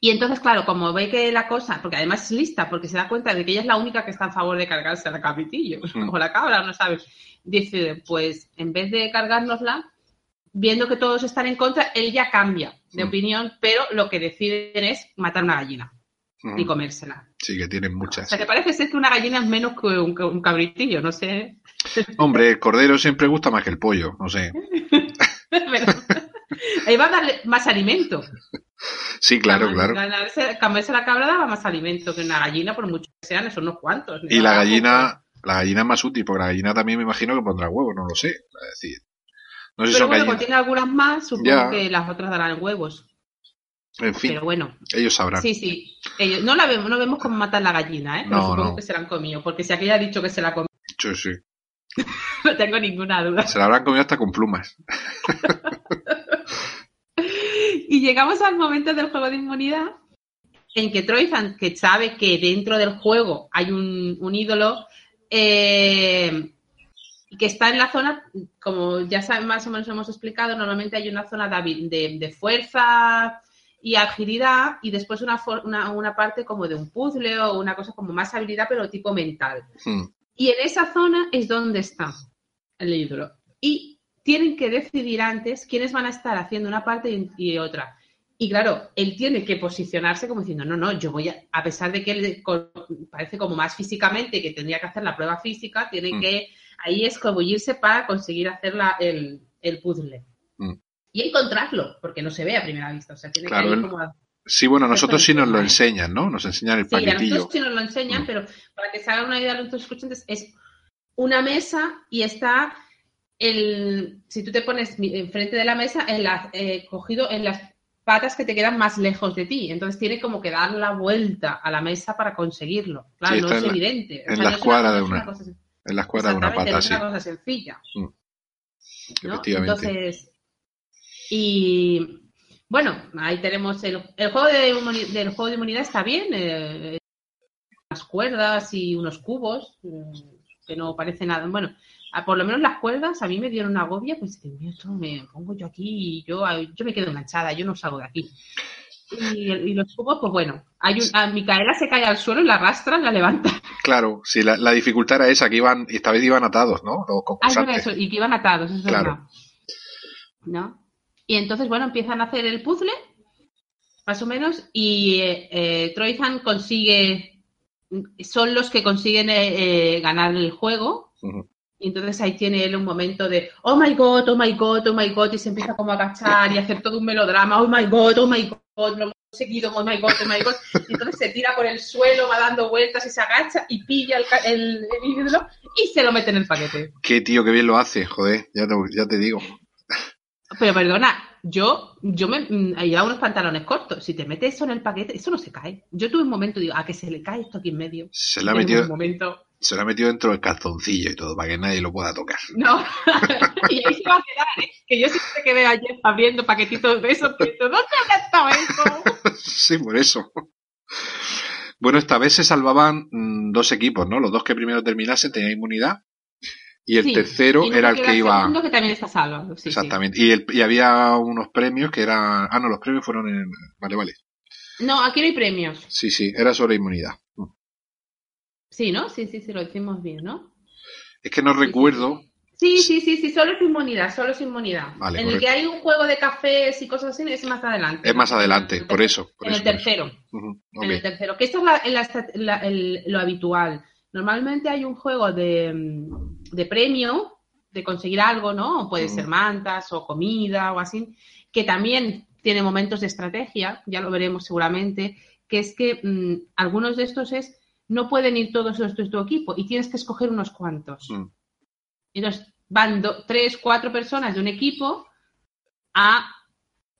y entonces, claro, como ve que la cosa, porque además es lista, porque se da cuenta de que ella es la única que está a favor de cargarse a la capitillo, Mm. o la cabra, no sabes. Dice, pues en vez de cargárnosla, viendo que todos están en contra, él ya cambia de Mm. opinión, pero lo que deciden es matar una gallina Mm, y comérsela. Sí, que tienen O muchas. sea, que parece ser que una gallina es menos que un, un cabritillo, no sé. Hombre, el cordero siempre gusta más que el pollo, no sé. Pero ahí va a darle más alimento. Sí, claro, claro. Ganarse, comerse la cabra daba más alimento que una gallina, por mucho que sean, son unos cuantos. Y la gallina, la gallina es más útil, porque la gallina también me imagino que pondrá huevos, no lo sé. Es decir, no sé si Pero son bueno, gallinas. tiene algunas más, supongo Ya. que las otras darán huevos. En fin, Pero bueno, ellos sabrán. sí, sí. Ellos, no la vemos, no vemos cómo matan la gallina, ¿eh? Pero No, supongo no. que se la han comido, porque si aquella ha dicho que se la comió, Sí, sí. no tengo ninguna duda. Se la habrán comido hasta con plumas. Y llegamos al momento del juego de inmunidad en que Troyzan, que sabe que dentro del juego hay un, un ídolo, eh, que está en la zona, como ya saben, más o menos hemos explicado, normalmente hay una zona de- de fuerza y agilidad y después una, una, una parte como de un puzzle o una cosa como más habilidad, pero tipo mental. Mm, Y en esa zona es donde está el ídolo. Y tienen que decidir antes quiénes van a estar haciendo una parte y, y otra. Y claro, él tiene que posicionarse como diciendo, no, no, yo voy a, a pesar de que él parece como más físicamente que tendría que hacer la prueba física, tiene Mm. que ahí escabullirse para conseguir hacer la- el, el puzzle. Mm. Y encontrarlo, porque no se ve a primera vista. O sea, tiene Claro, que ir como a- Sí, bueno, nosotros sí nos lo enseñan, ¿no? Nos enseñan el Sí, paquetillo. nosotros sí nos lo enseñan, Mm. pero para que se hagan una idea a nuestros escuchantes, es una mesa y está el. Si tú te pones enfrente de la mesa, en la- eh, cogido en las patas que te quedan más lejos de ti. Entonces tiene como que dar la vuelta a la mesa para conseguirlo. Claro, Sí, no es en evidente. O en sea, la no escuadra de una- En la escuadra de una pata, es una cosa sencilla. ¿no? Efectivamente. Entonces, y bueno, ahí tenemos el, el juego de del juego de inmunidad está bien, eh, unas cuerdas y unos cubos, eh, que no parece nada. Bueno, a- por lo menos las cuerdas a mí me dieron una agobia, pues esto me pongo yo aquí y yo, yo me quedo enganchada, yo no salgo de aquí. Y, y los cubos, pues bueno, hay un, a Micaela se cae al suelo y la arrastra, la levanta. Claro, sí, la, la dificultad era esa, que iban, y esta vez iban atados, ¿no? Los Ah, es eso, y que iban atados, es Claro. verdad. ¿No? Y entonces, bueno, empiezan a hacer el puzzle, más o menos, y eh, eh, Troyzan consigue, son los que consiguen eh, eh, ganar el juego, y entonces ahí tiene él un momento de, oh my god, oh my god, oh my god, y se empieza como a agachar y a hacer todo un melodrama, oh my god, oh my god, lo hemos conseguido, oh my god, oh my god. Y entonces se tira por el suelo, va dando vueltas y se agacha y pilla el, el, el ídolo y se lo mete en el paquete. Qué tío, qué bien lo hace, joder, ya te, ya te digo. Pero perdona, yo, yo me mm, llevaba unos pantalones cortos. Si te metes eso en el paquete, eso no se cae. Yo tuve un momento, digo, a que se le cae esto aquí en medio. Se le ha metido, un momento. se le ha metido dentro del calzoncillo y todo, para que nadie lo pueda tocar. No. y ahí se va a quedar, ¿eh? Que yo siempre que veo ayer abriendo paquetitos de eso, pienso, ¿dónde habrá estado eso? sí, por eso. Bueno, esta vez se salvaban mm, dos equipos, ¿no? Los dos que primero terminasen tenían inmunidad y el Sí, tercero y no era el que iba... segundo que también está salvo. Sí, sí. Exactamente. Y, el- y había unos premios que eran... Ah, no, los premios fueron en... Vale, vale. No, aquí no hay premios. Sí, sí, era sobre inmunidad. Mm. Sí, ¿no? Sí, sí, sí, lo decimos bien, ¿no? Es que no recuerdo... Sí, sí, sí, sí, solo es inmunidad, solo es inmunidad. Vale, en el que hay un juego de cafés y cosas así es más adelante. Es más adelante, por eso. Por en eso, el tercero. En el tercero. Que esto es la- la esta- la- el- lo habitual. Normalmente hay un juego de, mm, de premio, de conseguir algo, ¿no? O puede ser mantas o comida o así, que también tiene momentos de estrategia, ya lo veremos seguramente, que es que mm, algunos de estos es, no pueden ir todos los de tu equipo y tienes que escoger unos cuantos. Mm. Entonces van do- tres, cuatro personas de un equipo a,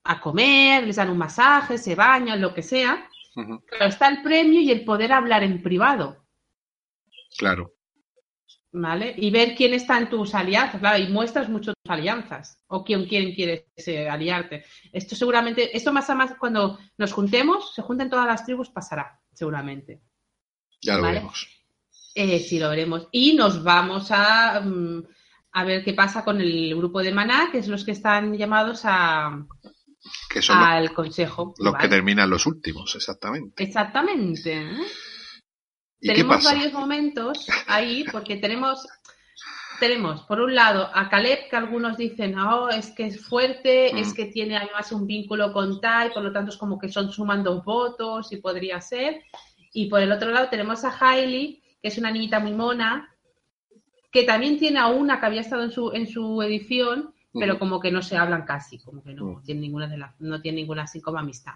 a comer, les dan un masaje, se bañan, lo que sea. Pero está el premio y el poder hablar en privado, Claro. ¿Vale? Y ver quién está en tus alianzas, claro, y muestras mucho tus alianzas, o quién, quién quieres eh, aliarte. Esto seguramente, esto más a más cuando nos juntemos, se junten todas las tribus, pasará, seguramente. Ya lo Vale. veremos. Eh, sí, lo veremos. Y nos vamos a, mm, a ver qué pasa con el grupo de Maná, que es los que están llamados a, Que son los, al consejo. los que terminan los últimos, exactamente. Exactamente. ¿Eh? ¿Y qué tenemos varios momentos ahí porque tenemos tenemos por un lado a Caleb que algunos dicen oh es que es fuerte Mm. es que tiene además un vínculo con Tai por lo tanto es como que son suman dos votos y podría ser y por el otro lado tenemos a Hailey que es una niñita muy mona que también tiene a una que había estado en su en su edición pero como que no se hablan casi como que no Mm. tiene ninguna de las no tiene ninguna así como amistad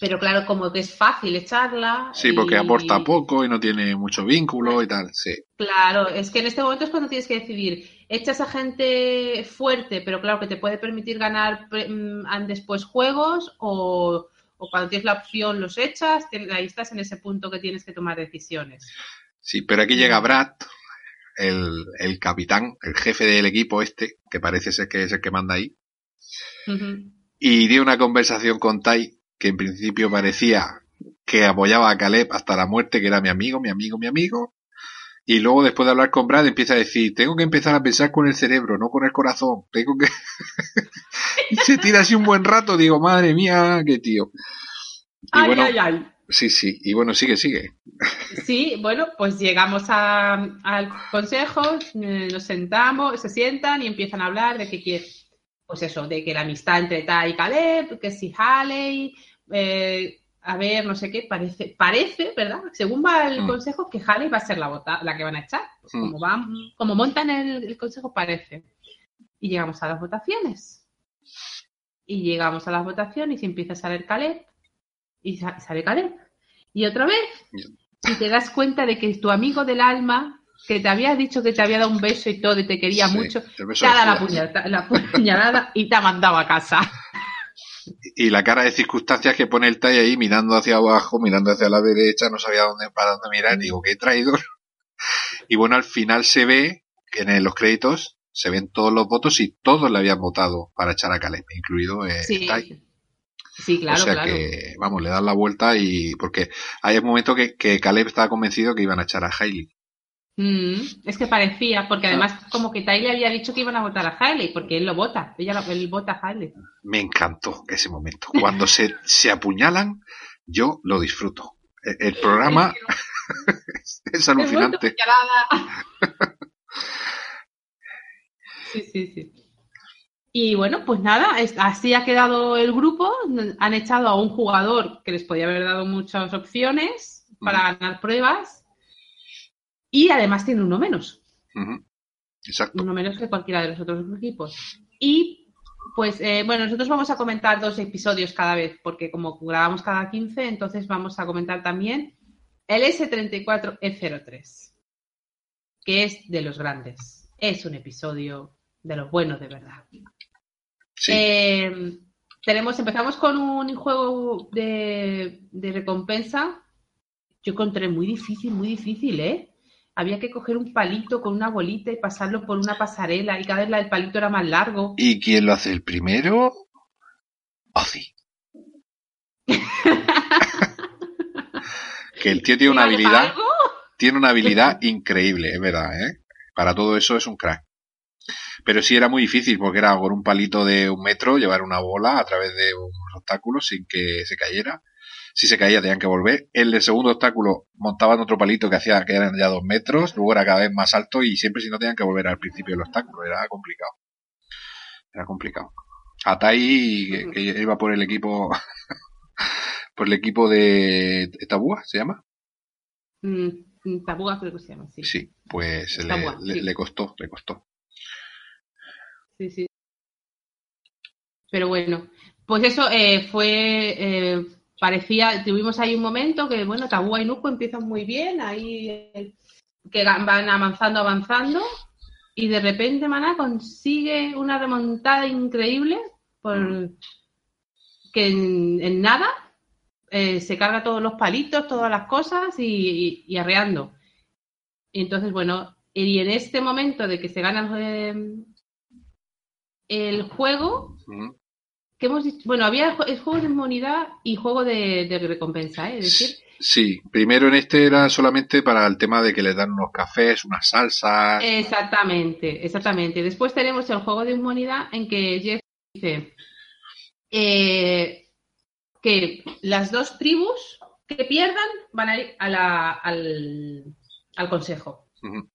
pero claro como que es fácil echarla Sí, porque aporta poco y no tiene mucho vínculo y tal, sí. Claro, es que en este momento es cuando tienes que decidir, echas a gente fuerte, pero claro que te puede permitir ganar mm, después juegos o, o cuando tienes la opción los echas, ahí estás en ese punto que tienes que tomar decisiones. Sí, pero aquí llega Brad, el, el capitán, el jefe del equipo este, que parece ser que es el que manda ahí, y dio una conversación con Tai que en principio parecía que apoyaba a Caleb hasta la muerte, que era mi amigo, mi amigo, mi amigo. Y luego, después de hablar con Brad, empieza a decir, tengo que empezar a pensar con el cerebro, no con el corazón. Tengo que... y se tira así un buen rato, digo, madre mía, qué tío. Y Ay, bueno, ay, ay. sí, sí. Y bueno, sigue, sigue. Sí, bueno, pues llegamos a- al consejo, eh, nos sentamos, se sientan y empiezan a hablar de que quiere, pues eso, de que la amistad entre Tai y Caleb, que si Haley, eh, a ver, no sé qué, parece, parece, ¿verdad? Según va el Mm. consejo, que Haley va a ser la, vota, la que van a echar. Pues Mm. como, van, como montan el, el consejo, parece. Y llegamos a las votaciones. Y llegamos a las votaciones y empieza a salir Caleb. y sale Caleb. Y otra vez, y te das cuenta de que tu amigo del alma, que te había dicho que te había dado un beso y todo y te quería mucho, te ha dado la, puñalada, la puñalada y te ha mandado a casa. Y la cara de circunstancias que pone el Tai ahí mirando hacia abajo, mirando hacia la derecha, no sabía dónde, para dónde mirar, digo, qué traidor. Y bueno, al final se ve que en los créditos se ven todos los votos y todos le habían votado para echar a Caleb, incluido el sí. Sí, claro, o sea que, vamos, le dan la vuelta y porque hay un momento que, que Caleb estaba convencido que iban a echar a Hailey. Mm, es que parecía, porque además como que Tai le había dicho que iban a votar a Hailey, porque él lo vota, ella él vota a Hailey. Me encantó ese momento. Cuando se, se apuñalan, yo lo disfruto. El, el programa es alucinante. sí, sí, sí. Y bueno, pues nada, así ha quedado el grupo. Han echado a un jugador que les podía haber dado muchas opciones para ganar pruebas. Y además tiene uno menos. Exacto. Uno menos que cualquiera de los otros equipos. Y pues eh, bueno, nosotros vamos a comentar dos episodios cada vez, porque como grabamos cada 15, entonces vamos a comentar también el S34E03, que es de los grandes. Es un episodio de los buenos de verdad. Eh, tenemos, empezamos con un juego de, de, recompensa. Yo encontré muy difícil, muy difícil, ¿eh? Había que coger un palito con una bolita y pasarlo por una pasarela y cada vez el palito era más largo. ¿Y quién lo hace el primero? Ozzy. que el tío tiene una habilidad, tiene una habilidad increíble, es verdad, ¿eh? Para todo eso es un crack. Pero sí era muy difícil porque era con un palito de un metro llevar una bola a través de unos obstáculos sin que se cayera. Si se caía tenían que volver. El del segundo obstáculo montaban otro palito que hacía que eran ya dos metros, luego era cada vez más alto y siempre si no tenían que volver al principio del obstáculo. Era complicado. Era complicado. Atai, que, que iba por el equipo, por el equipo de Tabúa, ¿se llama? Mm, Tabúa creo que se llama, sí. Sí, pues le, Tabúa, le, sí. le costó, le costó. Sí, sí. Pero bueno, pues eso eh, fue, eh, parecía, tuvimos ahí un momento que, bueno, Tabúa y Nuco empiezan muy bien, ahí que van avanzando, avanzando, y de repente Maná consigue una remontada increíble, por que en, nada eh, se carga todos los palitos, todas las cosas y, arreando. Entonces, bueno, y en este momento de que se gana eh, el juego. Que hemos dicho, bueno, había el juego de inmunidad y juego de, de recompensa, ¿eh? es decir, Sí, primero en este era solamente para el tema de que le dan unos cafés, unas salsas. exactamente, exactamente. Después tenemos el juego de inmunidad en que Jeff dice eh, que las dos tribus que pierdan van a ir a la, al, al consejo. Uh -huh.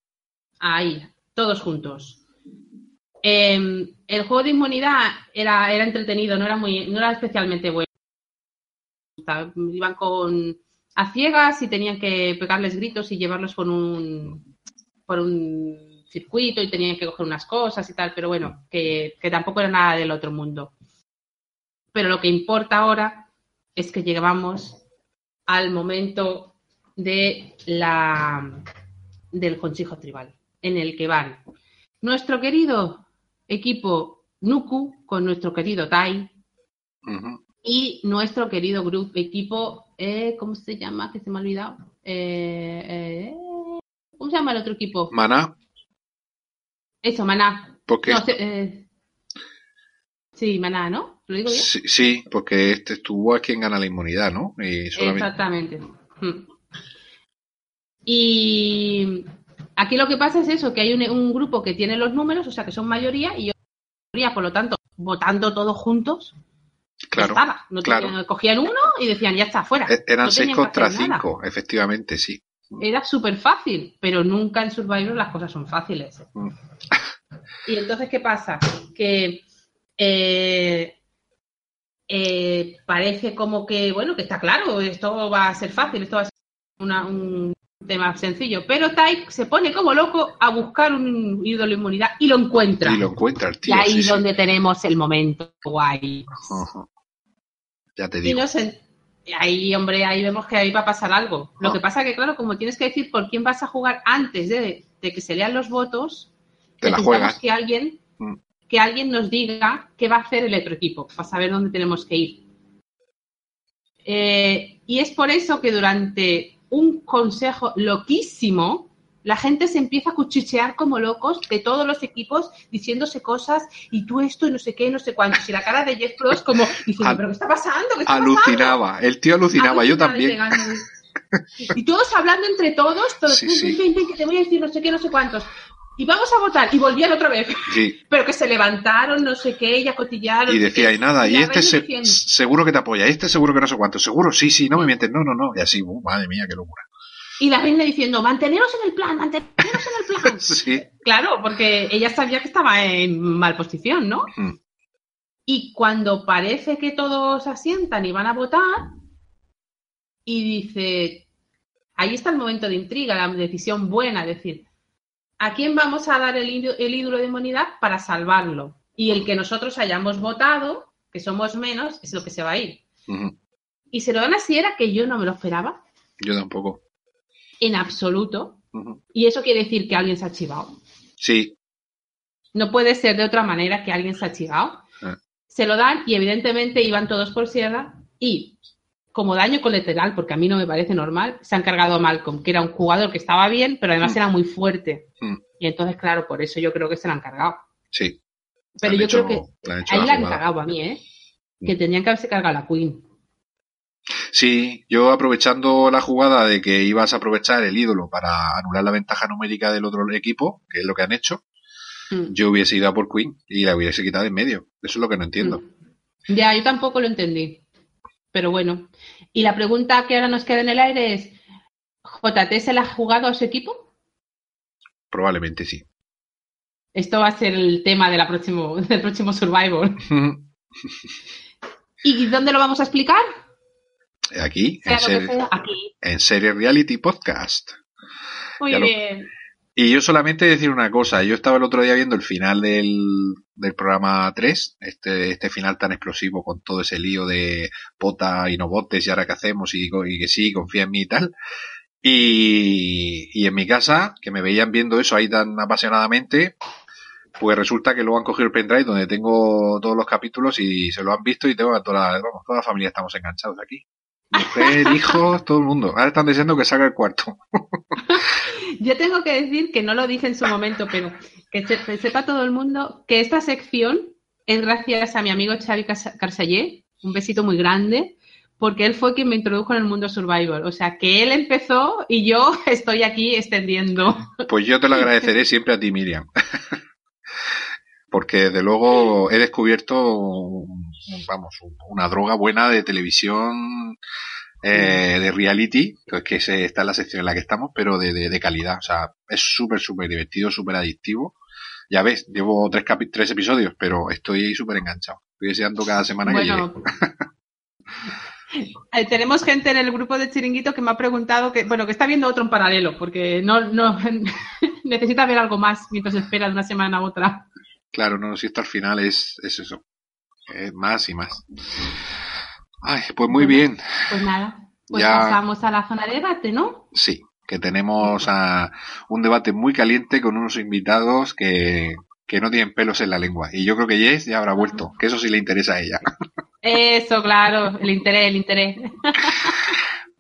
Ahí, todos juntos. Eh, el juego de inmunidad era, era entretenido, no era muy, no era especialmente bueno. Iban con a ciegas y tenían que pegarles gritos y llevarlos por un por un circuito y tenían que coger unas cosas y tal, pero bueno, que, que tampoco era nada del otro mundo. Pero lo que importa ahora es que llegamos al momento de la del consejo tribal, en el que van nuestro querido equipo Nuku con nuestro querido Tai Uh -huh. y nuestro querido grupo, equipo, eh, ¿cómo se llama? Que se me ha olvidado. Eh, eh, ¿Cómo se llama el otro equipo? Maná. Eso, Maná. ¿Por qué? No, eh, sí, Maná, ¿no? ¿Lo digo bien? Sí, sí, porque este estuvo a quien gana la inmunidad, ¿no? Y solamente... Exactamente. Hmm. Y aquí lo que pasa es eso, que hay un, un, grupo que tiene los números, o sea, que son mayoría, y yo mayoría, por lo tanto, votando todos juntos, claro, estaba. No claro. Tenían, cogían uno y decían, ya está, fuera. E-, Eran no seis contra cinco, efectivamente, sí. Era súper fácil, pero nunca en Survivor las cosas son fáciles. Mm. y entonces, ¿qué pasa? Que eh, eh, parece como que, bueno, que está claro, esto va a ser fácil, esto va a ser una, un tema sencillo, pero Tai se pone como loco a buscar un ídolo de inmunidad y lo encuentra. Y lo encuentra el tío. Y ahí sí, donde sí. tenemos el momento guay. Ya te Y digo. en, ahí, hombre, ahí vemos que ahí va a pasar algo. Lo Ah. que pasa que, claro, como tienes que decir por quién vas a jugar antes de, de que se lean los votos, Te necesitamos que alguien Mm. que alguien nos diga qué va a hacer el otro equipo para saber dónde tenemos que ir. Eh, y es por eso que durante un consejo loquísimo, la gente se empieza a cuchichear como locos de todos los equipos diciéndose cosas y tú esto y no sé qué, no sé cuántos. Y la cara de Jeff Frost como diciendo, ¿pero qué está pasando? ¿Qué está pasando?". Alucinaba, el tío alucinaba, yo también. y. Y todos hablando entre todos, todos, Sí, "Ven, sí. ven, ven, ven, que te voy a decir no sé qué, no sé cuántos. Y vamos a votar. Y volvían otra vez. Sí, Pero que se levantaron, no sé qué, y acotillaron. y decía, y nada, y este se- seguro que te apoya, este seguro que no sé cuánto, seguro, sí, sí, no me mientes, no, no, no, y así, uh, madre mía, qué locura. Y la reina diciendo, manteneros en el plan, manteneros en el plan. Sí, claro, porque ella sabía que estaba en mal posición, ¿no? Mm. Y cuando parece que todos asientan y van a votar, y dice, ahí está el momento de intriga, la decisión buena, decir, ¿a quién vamos a dar el, ídolo- el ídolo de inmunidad para salvarlo? Y el que nosotros hayamos votado, que somos menos, es lo que se va a ir. Y se lo dan así, era que yo no me lo esperaba, yo tampoco. en absoluto. Y eso quiere decir que alguien se ha chivado. Sí, No puede ser de otra manera que alguien se ha chivado. Ah. Se lo dan y evidentemente iban todos por sierra y como daño colateral, porque a mí no me parece normal, se han cargado a Malcolm, que era un jugador que estaba bien, pero además Mm. era muy fuerte. Mm. Y entonces, claro, por eso yo creo que se lo han cargado. sí. Pero yo hecho- creo que ahí la la han cagado a mí, ¿eh? Mm. Que tenían que haberse cargado a la Queen. Sí, yo aprovechando la jugada de que ibas a aprovechar el ídolo para anular la ventaja numérica del otro equipo, que es lo que han hecho, yo hubiese ido a por Queen y la hubiese quitado en medio. Eso es lo que no entiendo. Ya, yo tampoco lo entendí. Pero bueno. Y la pregunta que ahora nos queda en el aire es, ¿JT se la ha jugado a su equipo? Probablemente sí. Esto va a ser el tema de la próximo, del próximo Survivor. ¿Y dónde lo vamos a explicar? Aquí, en, sea, aquí. en Serie Reality Podcast. Muy Ya lo- bien. Y yo solamente decir una cosa, yo estaba el otro día viendo el final del, del programa 3, este, este final tan explosivo con todo ese lío de pota y no votes y ahora qué hacemos y, y que sí, confía en mí y tal. Y, y en mi casa, que me veían viendo eso ahí tan apasionadamente, pues resulta que luego han cogido el pendrive donde tengo todos los capítulos y se lo han visto y tengo a toda, la- vamos, toda la familia estamos enganchados aquí. Mujer, hijos, todo el mundo. Ahora están deseando que salga el cuarto. Yo tengo que decir que no lo dije en su momento, pero que, se- que sepa todo el mundo que esta sección es gracias a mi amigo Xavi Carsallé, un besito muy grande, porque él fue quien me introdujo en el mundo Survivor. O sea, que él empezó y yo estoy aquí extendiendo. Pues yo te lo agradeceré siempre a ti, Miriam. Porque desde luego he descubierto, vamos, una droga buena de televisión, eh, de reality, que es que se- está en la sección en la que estamos, pero de, de- de calidad. O sea, es súper, súper divertido, súper adictivo. Ya ves, llevo tres, capi- tres episodios, pero estoy súper enganchado. Estoy deseando cada semana que llegue. Bueno, eh, tenemos gente en el grupo de Chiringuito que me ha preguntado que, bueno, que está viendo otro en paralelo, porque no, no necesita ver algo más mientras espera de una semana a otra. Claro, no, si esto al final es, es eso. Es más y más. Ay, pues muy Bueno. bien. Pues nada, pues Ya. pasamos a la zona de debate, ¿no? Sí, que tenemos a un debate muy caliente con unos invitados que, que no tienen pelos en la lengua. Y yo creo que Jess ya habrá vuelto, que eso sí le interesa a ella. Eso, claro, el interés, el interés.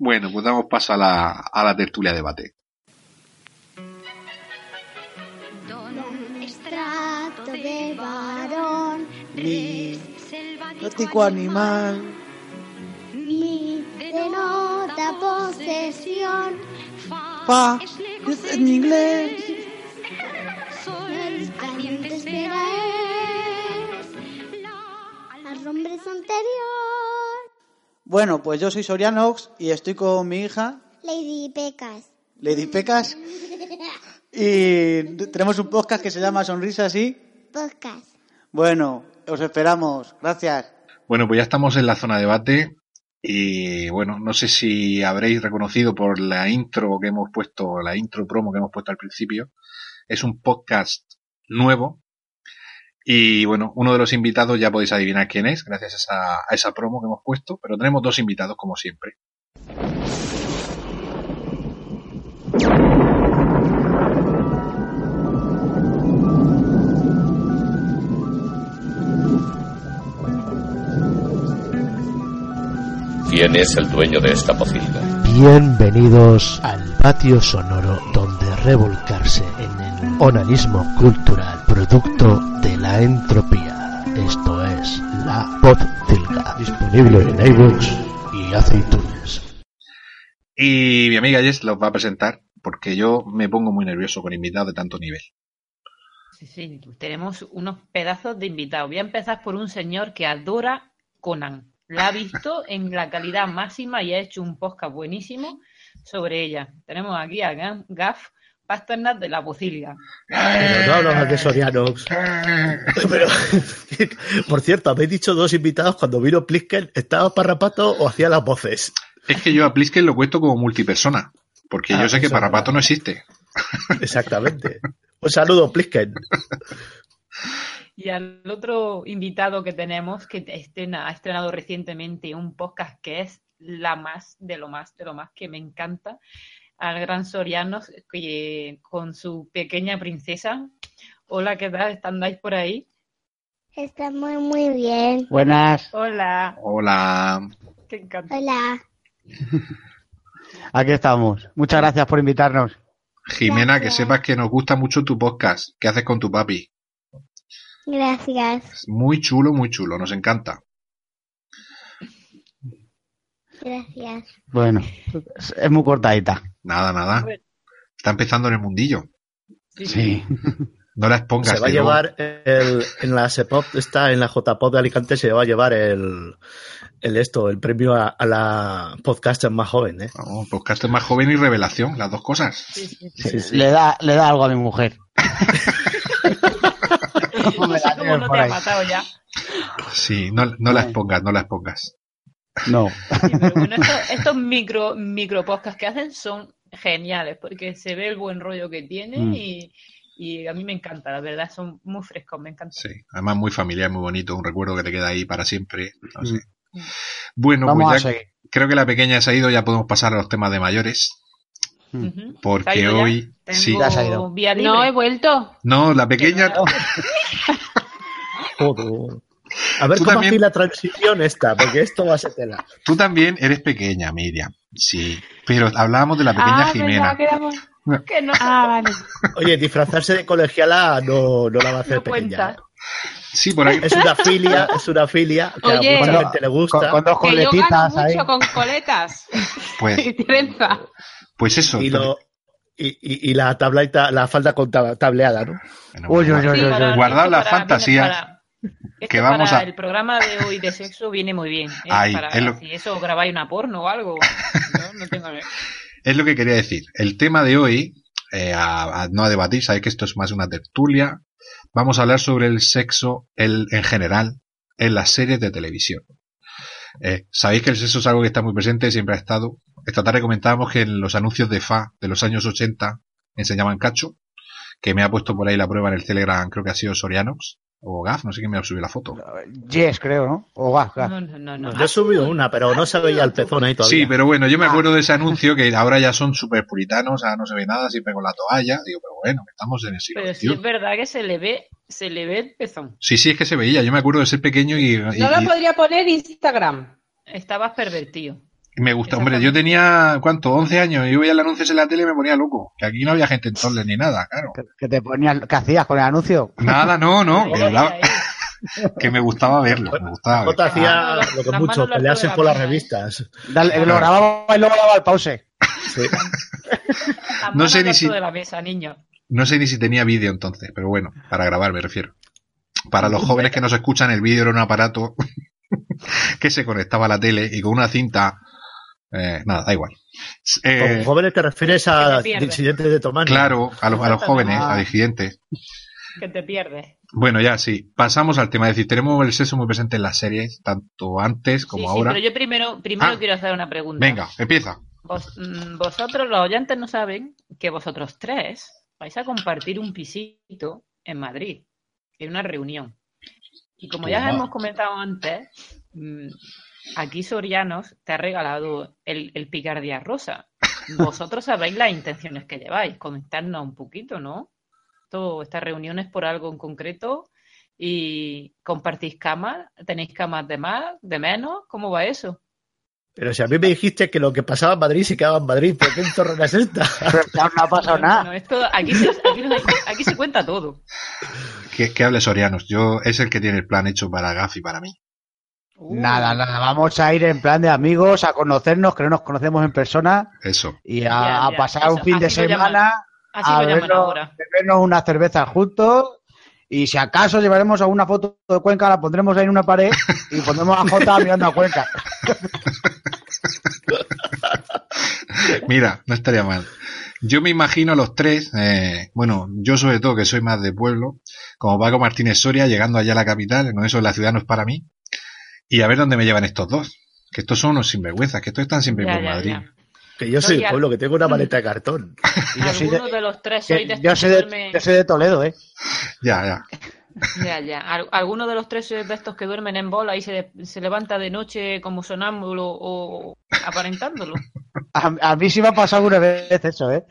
Bueno, pues damos paso a la, a la tertulia debate. De varón, Mi selvático Gótico animal. mi denota posesión, Fa, es en inglés. sol caliente espera es Al hombre anterior. Bueno, pues yo soy Sorianox y estoy con mi hija, Lady Pecas. Lady Pecas. Y tenemos un podcast que se llama Sonrisas y. Podcast. Bueno, os esperamos. Gracias. Bueno, pues ya estamos en la zona debate. Y bueno, no sé si habréis reconocido por la intro que hemos puesto, la intro promo que hemos puesto al principio. Es un podcast nuevo Y bueno, uno de los invitados ya podéis adivinar quién es, gracias a esa, a esa promo que hemos puesto, pero tenemos dos invitados como siempre. ¿Quién es el dueño de esta pocilga? Bienvenidos al patio sonoro donde revolcarse en el onanismo cultural producto de la entropía. Esto es la Podcilga, disponible en iVoox y aceitunes. Y mi amiga Jess los va a presentar porque yo me pongo muy nervioso con invitados de tanto nivel. Sí, sí, tenemos unos pedazos de invitados. Voy a empezar por un señor que adora Conan. La ha visto en la calidad máxima y ha hecho un podcast buenísimo sobre ella. Tenemos aquí a Gaf- Gaf Pasternak de la Pocilga. Pero no hablabas de Sorianox. Pero, por cierto, habéis dicho dos invitados cuando vino Plisken, ¿estaba Parrapato o hacía las voces? Es que yo a Plisken lo cuento como multipersona, porque Ah, yo sé que Parrapato no existe. Exactamente. Un saludo, Plisken. Y al otro invitado que tenemos, que estrena- ha estrenado recientemente un podcast que es la más de lo más de lo más que me encanta, al gran Soriano que, con su pequeña princesa. Hola, ¿qué tal? ¿Estáis por ahí? Está muy, muy bien. Buenas, Hola, Hola. qué encanta. Hola. aquí estamos. Muchas gracias por invitarnos. Jimena, que sepas que nos gusta mucho tu podcast. ¿Qué haces con tu papi? Gracias. Es muy chulo, muy chulo, nos encanta. Gracias. Bueno, es muy cortadita. Nada, nada. Está empezando en el mundillo. Sí, Sí. No la expongas. Se va a llevar el, en la SEPOP, está en la JPOP de Alicante, se va a llevar el, el esto, el premio a, a la podcaster más joven, ¿eh? Más joven y revelación, las dos cosas. sí, sí, sí. Sí, sí. Le, da, le da algo a mi mujer. Como me No sé la cómo no te ha matado ya. Sí, no, no la expongas, no la expongas. No. Sí, pero bueno, estos, estos micro, micro podcasts que hacen son geniales porque se ve el buen rollo que tienen Mm. y, y a mí me encanta, la verdad, son muy frescos, me encanta. Sí, además muy familiar, muy bonito, un recuerdo que te queda ahí para siempre. No sé. Mm. Bueno, Vamos pues a ya seguir. creo que la pequeña se ha ido, ya podemos pasar a los temas de mayores. Mm. Ujú. ¿Se ha Porque hoy- sí. No, he vuelto. No, la pequeña, Joder. A ver Tú cómo también. hace la transición esta, porque esto va a ser tela. tú también eres pequeña, Miriam. Sí, pero hablábamos de la pequeña ah, Jimena. que éramos- Que no, Ah, vale. Oye, disfrazarse de colegiala no, no la va a hacer no pequeña. ¿eh? Sí, por ahí. Es una filia, es una filia que Oye. a mucha Cuando- gente le gusta. con dos Que yo gano coletitas ahí. mucho con coletas Pues, y trenza. pues eso. y, lo, y, y, y la tableta, la falda con tab- tableada, ¿no? Bueno, Uy, bueno, uy, uy, Sí, uy, para- uy. Guardad esto las esto que vamos para a- El programa de hoy de sexo viene muy bien. ¿eh? Ahí, para, es lo- Si eso grabáis una porno o algo. No, no tengo... Es lo que quería decir. El tema de hoy, eh, a- a- no a debatir, sabéis que esto es más una tertulia. Vamos a hablar sobre el sexo el, en general en las series de televisión. Eh, sabéis que el sexo es algo que está muy presente, siempre ha estado. Esta tarde comentábamos que en los anuncios de FA de los años 80 enseñaban cacho, que me ha puesto por ahí la prueba en el Telegram, creo que ha sido Sorianox o Gaf, no sé quién me ha subido la foto. Yes, creo, ¿no? O gas, gas. No, no, no. no. Yo he subido una, pero no se veía el pezón ahí todavía. Sí, pero bueno, yo me Ah. acuerdo de ese anuncio que ahora ya son súper puritanos, ahora no se ve nada, siempre con la toalla. Digo, pero bueno, que estamos en el siglo Pero sí es verdad que se le ve, se le ve el pezón. Sí, sí, es que se veía. Yo me acuerdo de ser pequeño y, y- No lo podría poner Instagram. Estabas pervertido. Me gusta. Hombre, yo tenía, ¿cuánto? 11 años y yo veía el anuncio en la tele y me ponía loco. Que aquí no había gente en torles ni nada, claro. ¿Qué- ¿Qué te ponías? ¿Qué hacías con el anuncio? Nada, no, no. Que, que me gustaba verlo. Me gustaba verlo. hacía Ah, lo que mucho, pelearse por las la revistas. Dale, lo grababa y luego daba el pause. Sí. No sé ni si- de la mesa, niño. No sé ni si tenía vídeo entonces, pero bueno, para grabar me refiero. Para los jóvenes que nos escuchan, el vídeo era un aparato que se conectaba a la tele y con una cinta. Eh, nada, da igual. Eh, Con jóvenes te refieres a disidentes de Tomás. claro, a los, a los jóvenes, Ah. a disidentes. Que te pierdes. Bueno, ya sí. Pasamos al tema. Es decir, tenemos el sexo muy presente en las series, tanto antes como sí, sí, ahora. pero yo primero, primero Ah. quiero hacer una pregunta. Venga, empieza. Vos- mm, vosotros, los oyentes, no saben que vosotros tres vais a compartir un pisito en Madrid. en una reunión. Y como ya hemos comentado antes, mm, aquí Sorianos te ha regalado el, el picardía rosa. Vosotros sabéis las intenciones que lleváis, comentarnos un poquito, ¿no? Todo, esta reunión es por algo en concreto y compartís camas, tenéis camas de más, de menos, ¿cómo va eso? Pero si a mí me dijiste que lo que pasaba en Madrid se quedaba en Madrid, ¿por qué entorrona es esta? No ha pasado nada. Esto, aquí, se, aquí, aquí se cuenta todo. Que, que hable Sorianos. Yo es el que tiene el plan hecho para Gaf y para mí. Uh, Nada, nada, vamos a ir en plan de amigos, a conocernos, que no nos conocemos en persona Eso. y a, Ya, a ya, pasar eso, un fin de así semana, Así a vernos, bebernos unas cervezas juntos y si acaso llevaremos alguna foto de Cuenca, la pondremos ahí en una pared y pondremos a Jota mirando a Cuenca. Mira, no estaría mal. Yo me imagino a los tres, eh, bueno, yo sobre todo que soy más de pueblo, como Paco Martínez Soria, llegando allá a la capital, no eso la ciudad no es para mí, y a ver dónde me llevan estos dos. Que estos son unos sinvergüenzas, que estos están siempre Ya, por ya, Madrid. ya. Que yo soy el pueblo, que tengo una maleta de cartón. Y yo soy de, de los tres que- sois de yo estos soy de, duermen- yo soy de Toledo, ¿eh? Ya, ya. Ya, ya. Al- Alguno de los tres sois de estos que duermen en bola y se, se levanta de noche como sonámbulo o aparentándolo. A, a mí sí me ha pasado alguna vez eso, ¿eh?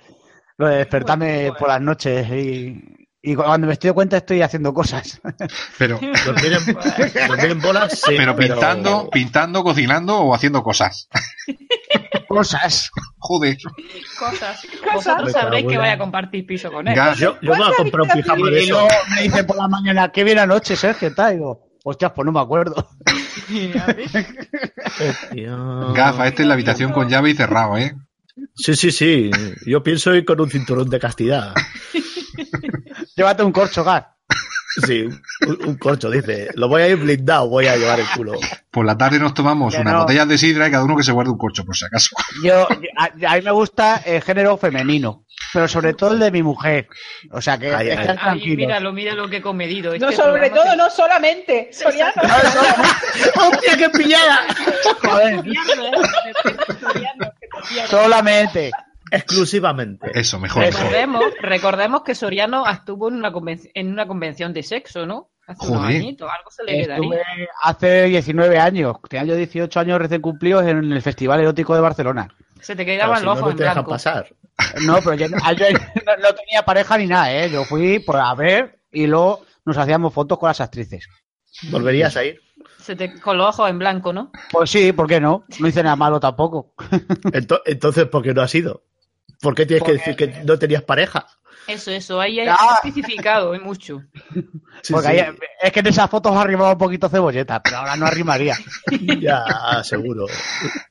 Lo de despertarme Bueno, bueno. por las noches y, y cuando me estoy de cuenta estoy haciendo cosas. Pero, Dormir en, dormir en bolas, sí. pero pintando, pintando, cocinando o haciendo cosas. cosas. Joder. Cosas. Cosas. Vosotros Me sabréis que la- a compartir piso con él. Gas, Yo, yo voy a comprar un pijama de Y eso. me dice por la mañana, qué bien anoche, Sergio. Y digo, hostias, pues no me acuerdo. Gafa, esta es la habitación con llave y cerrado, ¿eh? Sí, sí, sí. Yo pienso ir con un cinturón de castidad. Llévate un corcho, gas. Sí, un, un corcho, dice. Lo voy a ir blindado, voy a llevar el culo. Por la tarde nos tomamos unas no. botellas de sidra y cada uno que se guarde un corcho, por si acaso. Yo, a, a mí me gusta el género femenino, pero sobre todo el de mi mujer. O sea que Ay, ay. están Ay, tranquilos. míralo, míralo que comedido. No, Este sobre programa todo, no solamente. Soriano. ¡Hostia, qué pillada! Joder, solamente. Exclusivamente. Eso, mejor. Eso. mejor. Recordemos, recordemos que Soriano estuvo en una, conven- en una convención de sexo, ¿no? Hace unos Joder. añitos, algo se le Estuve quedaría. hace 19 años, tenía yo 18 años recién cumplidos en el Festival Erótico de Barcelona. Se te quedaban si los no, ojos no en te dejan blanco. pasar. No, pero yo, ah, yo no, no tenía pareja ni nada, ¿eh? Yo fui por a ver y luego nos hacíamos fotos con las actrices. ¿Volverías a ir? Se te, con los ojos en blanco, ¿no? Pues sí, ¿por qué no? No hice nada malo tampoco. Ento- Entonces, ¿por qué no has ido? ¿Por qué tienes que decir que no tenías pareja? Eso, eso, ahí hay especificado, hay mucho. Sí, Porque sí, ahí- es que en esas fotos arrimaba un poquito cebolleta, pero ahora no arrimaría. Ya, seguro.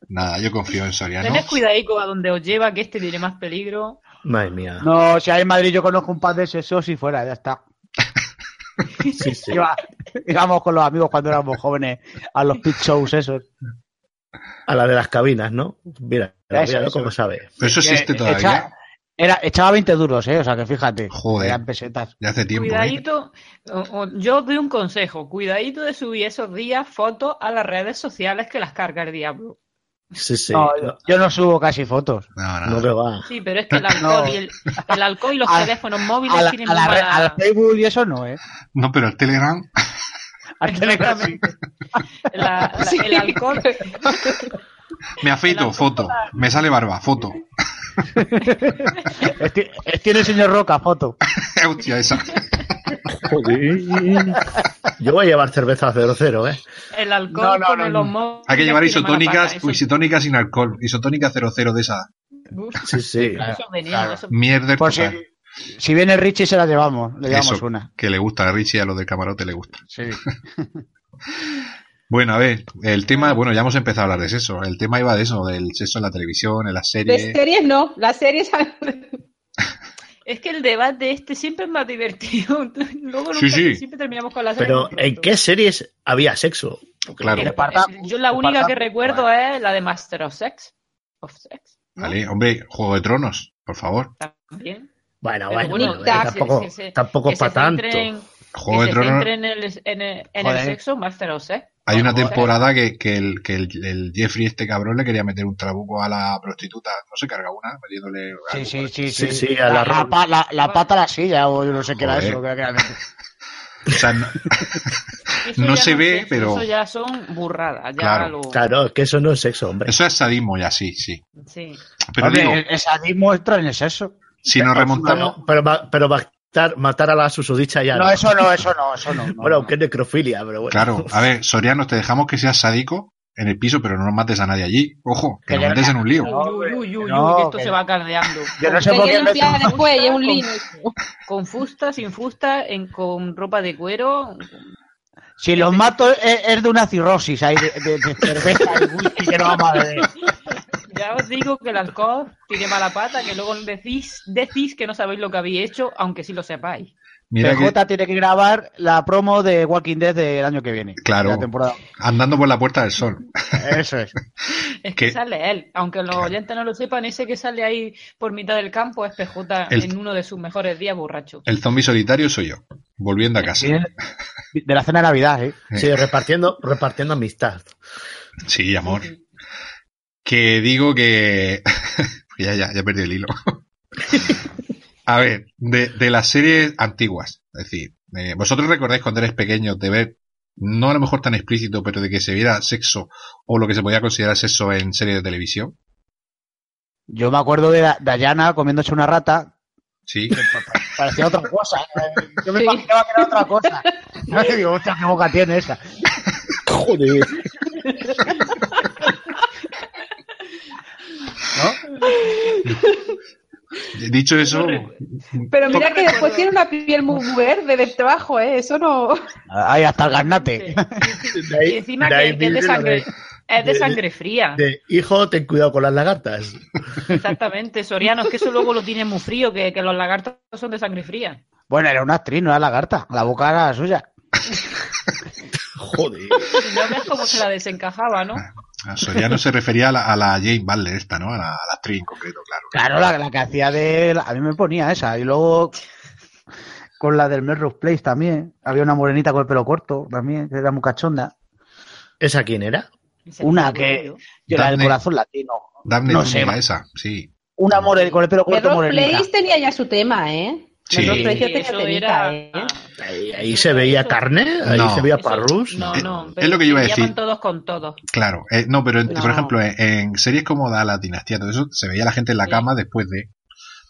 Nada, yo confío en Soriano. Tened cuidadico a donde os lleva, que este tiene más peligro. Madre mía. No, si hay en Madrid yo conozco un par de esos y fuera, ya está. Sí, sí. Iba- íbamos con los amigos cuando éramos jóvenes a los pit shows esos. A la de las cabinas, ¿no? Mira, Eso, mira. ¿Cómo sabe? Pero eso existe Eh, todavía. echa- era, echaba 20 duros, ¿eh? O sea que fíjate. Joder. Eran pesetas. Ya hace tiempo, ¿eh? Cuidadito, o- o- yo os doy un consejo, cuidadito de subir esos días fotos a las redes sociales que las carga el diablo. Sí, sí. No, yo no subo casi fotos. No, no. no me va. Sí, pero es que el alcohol, No. y, el, el alcohol y los A- teléfonos móviles A la, tienen a la mala- al Facebook y eso no, ¿eh? No, pero el Telegram. Al Telegram sí. la- la- el alcohol. Me afeito, foto. Me sale barba, foto. Es ti- es- Tiene el señor Roca, foto. Hostia, esa. Joder. Yo voy a llevar cerveza 00, ¿eh? El alcohol No, no, con no, los no. móviles. Hay que llevar isotónicas, paga, isotónicas sin alcohol. Isotónica 00 de esa. Uf, Sí, sí. claro. eso- Mierda. Pues si. Si viene Richie se la llevamos. Le llevamos Eso, una. que le gusta a Richie a los del camarote le gusta. Sí. Bueno, a ver, el tema, bueno, ya hemos empezado a hablar de sexo. El tema iba de eso, del sexo en la televisión, en las De series. series no, las series. Es que el debate este siempre es más divertido. Luego Sí, nunca- sí. siempre terminamos con la serie. Pero, ¿en qué series había sexo? Claro. Yo la única que recuerdo es la de Master of Sex. Of Sex. ¿no? Vale, hombre, Juego de Tronos, por favor. También. Bueno, bueno, tampoco, que se- tampoco que es para se tanto. centren- Juego que de se Tronos. centren en el, en el- en el Joder. sexo, Master of Sex. Hay una Joder. temporada que, que, el, que el, el Jeffrey, este cabrón, le quería meter un trabuco a la prostituta. No se carga una, metiéndole. Sí, sí, sí, Sí, sí. sí, a la la, pa- la- la pata a la silla, o yo no sé qué era Joder. eso. que era- O sea, no, se ve, sexo, pero Eso ya son burradas. Ya Claro. lo... Claro, es que eso no es sexo, hombre. eso es sadismo ya, sí, sí. Sí. Pero Hombre, digo, el, el sadismo entra en el sexo. Si nos remontamos, Pero, pero, ma- pero matar, matar a la susodicha ya. No, eso no, eso no, eso no. no, Bueno, no. aunque es necrofilia, pero bueno. claro, a ver, Soriano, te dejamos que seas sádico en el piso, pero no nos mates a nadie allí. Ojo, que Que nos metes en un lío. Uy, uy, uy, uy, No, que esto que- se va caldeando. Yo no sé Hay por que qué me... limpiar después y es un lío. Con fusta, sin fusta, en, con ropa de cuero. Si los mato es, es de una cirrosis ahí de, de- de cerveza y whisky que no vamos a beber. Ya os digo que el alcohol tiene mala pata, que luego decís, decís que no sabéis lo que habéis hecho, aunque sí lo sepáis. Mira que PJ tiene que grabar la promo de Walking Dead del año que viene. Claro. La temporada. andando por la puerta del sol. Eso es. Es que sale él. Aunque los oyentes no lo sepan, ese que sale ahí por mitad del campo es PJ El- en uno de sus mejores días borracho. El zombie solitario soy yo, volviendo a casa. De la cena de Navidad, ¿eh? Sí, repartiendo, repartiendo amistad. Sí, amor. Que digo que... ya, ya, ya perdí el hilo. a ver, de, de las series antiguas, es decir, eh, vosotros recordáis cuando eres pequeños de ver, no a lo mejor tan explícito, pero de que se viera sexo o lo que se podía considerar sexo en series de televisión. Yo me acuerdo de Da- Dayana comiéndose una rata. Sí. Parecía otra cosa. ¿eh? Yo me imaginaba que era otra cosa. No digo, hostia, qué boca tiene esa. Joder. Dicho eso, Pero mira que después tiene una piel muy verde de debajo, ¿eh? Eso no. Ahí hasta el garnate. Sí. De ahí- Y encima de ahí que, que es de sangre, de- es de de- sangre fría. de, hijo, ten cuidado con las lagartas. Exactamente, Soriano, es que eso luego lo tiene muy frío, que, que los lagartos son de sangre fría. Bueno, era una actriz, no era lagarta. La boca era suya. Joder. Ya ves cómo se la desencajaba, ¿no? A Soriano se refería a la, a la Jane Butler esta, ¿no? A la, a la actriz en concreto, claro. Claro, la, la que hacía de. A mí me ponía esa. Y luego con la del Melrose Place también. Había una morenita con el pelo corto también, que era muy cachonda. ¿Esa quién era? Una que. Yo la del corazón latino. Daphne No sé, esa, sí. Una morena con el pelo corto Melrose. Place tenía ya su tema, ¿eh? Sí. ¿eh? Ahí, ahí se veía carne, ahí No. se veía parrus. No, no. es lo que yo iba a se decir. llaman todos con todos. Claro, eh, no, pero en- No. por ejemplo, en, en series como Da la Dinastía, todo eso, se veía la gente en la Sí. cama después de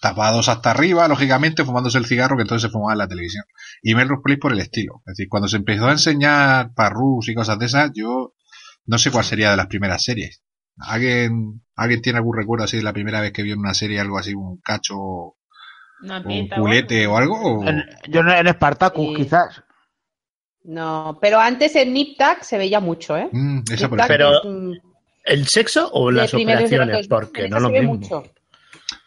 tapados hasta arriba, lógicamente, fumándose el cigarro que entonces se fumaba en la televisión. Y Melrose Place por el estilo. Es decir, cuando se empezó a enseñar parrus y cosas de esas, yo no sé cuál sería de las primeras series. ¿Alguien, ¿Alguien tiene algún recuerdo así de la primera vez que vio en una serie algo así, un cacho Una un culete o algo? o- En- yo no- en Spartacus, Sí. quizás. No, pero antes en Nip Tuck se veía mucho, ¿eh? Mm, esa. Pero- es, mm, ¿El sexo o las operaciones? 2000, Porque no lo mismo. mucho.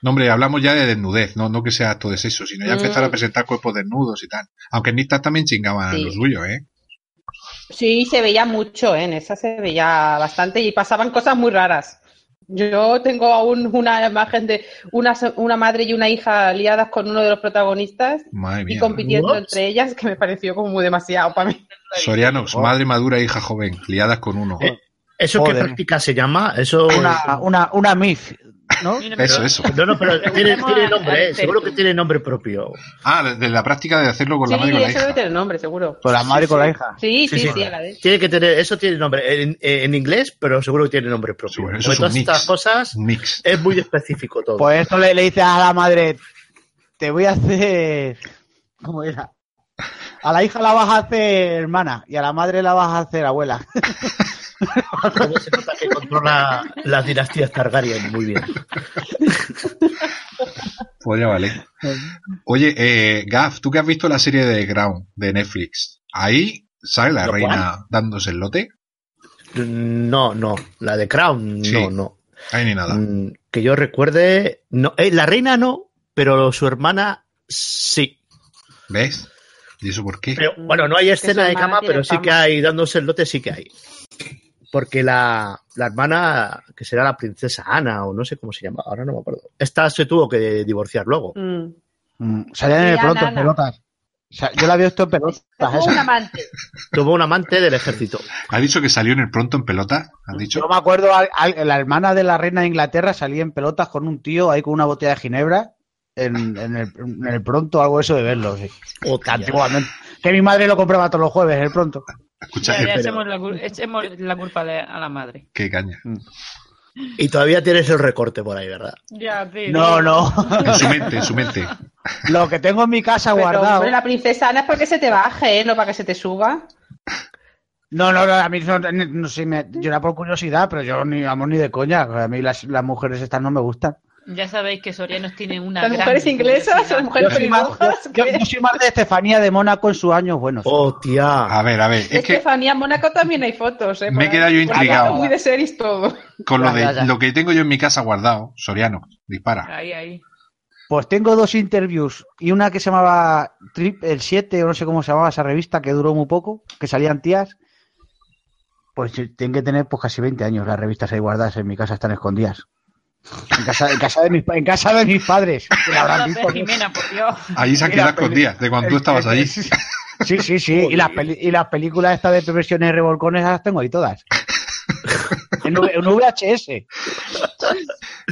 No, hombre, hablamos ya de desnudez, no, no que sea acto de sexo, sino ya Mm. empezar a presentar cuerpos desnudos y tal. Aunque en Nistas también chingaban Sí. lo suyo, ¿eh? Sí, se veía mucho, ¿eh? En esa se veía bastante y pasaban cosas muy raras. Yo tengo aún una imagen de una, una madre y una hija liadas con uno de los protagonistas Madre y mía. compitiendo What? entre ellas, que me pareció como muy demasiado para mí. Sorianos, madre madura, hija joven, liadas con uno. Eh, ¿Eso qué Joder. práctica se llama? Eso. Una, una, una MIF, Eso, eso. No, no, pero tiene, nombre, ¿eh? seguro que tiene nombre propio. Ah, de- la práctica de hacerlo con Sí, la madre y con la eso hija. debe tener nombre, seguro. Con la madre y con la hija. Sí, sí, Sí, sí, sí. a la vez. Tiene que tener, eso tiene nombre en, en inglés, pero seguro que tiene nombre propio. Eso es todas mix. estas cosas mix. es muy específico todo. Pues esto le, le dice a la madre, te voy a hacer... ¿Cómo era? A la hija la vas a hacer hermana y a la madre la vas a hacer abuela. Se nota que controla las dinastías Targaryen muy bien. Pues ya vale. Oye, eh, Gaf, tú que has visto la serie de Ground de Netflix, ahí sale la ¿Lo reina dándose el lote. No, no, la de Crown, Sí. no, no. Ahí ni nada. Mm, Que yo recuerde, no, eh, la reina no, pero su hermana sí. ¿Ves? ¿Y eso por qué? Pero, bueno, no hay escena de cama, pero sí que hay dándose el lote, sí que hay. Porque la, la hermana, que será la princesa Ana, o no sé cómo se llama, ahora no me acuerdo. Esta se tuvo que divorciar luego. Mm. Mm, Salían en el pronto en pelotas. O sea, yo la había visto en pelotas. Tuvo un amante. Tuvo un amante del ejército. ¿Has dicho que salió en el pronto en pelota? ¿Has dicho? Yo me acuerdo, la hermana de la reina de Inglaterra salía en pelotas con un tío ahí con una botella de ginebra en, en el, en el pronto, algo de eso de verlo, sí. Antiguamente. Que mi madre lo compraba todos los jueves, el pronto. Escucha, Ya, echemos, la, cul- echemos la culpa a la- a la madre. qué caña. Y todavía tienes el recorte por ahí, ¿verdad? Ya. No, no. En su mente, en su mente. Lo que tengo en mi casa Pero, guardado. hombre, la princesa Ana es para que se te baje, ¿eh? No para que se te suba. No, no, no, a mí no, no sé, me, yo era por curiosidad, pero yo ni vamos ni de coña. A mí las, las mujeres estas no me gustan. Ya sabéis que Sorianos tiene una Las gran mujeres inglesas, las mujeres pelirrojas. yo- yo soy más de Estefanía de Mónaco en sus años buenos. Oh, tía. A ver, a ver, es que Estefanía en Mónaco también hay fotos, ¿eh? Me he quedado yo intrigado. Muy de series todo. con lo, de, lo que tengo yo en mi casa guardado, Soriano, dispara. Ahí, ahí. Pues tengo dos interviews y una que se llamaba Trip el 7, o no sé cómo se llamaba esa revista, que duró muy poco, que salían tías. Pues tienen que tener pues casi 20 años las revistas ahí guardadas en mi casa, están escondidas. En casa, en casa, de, mis, en casa de mis padres. que la visto. Jimena, por Dios. Ahí se han Y quedado escondidas, de cuando tú estabas allí. Sí, sí, sí. Y las, peli- y las películas estas de versiones de revolcones las tengo ahí todas. En, V- en VHS.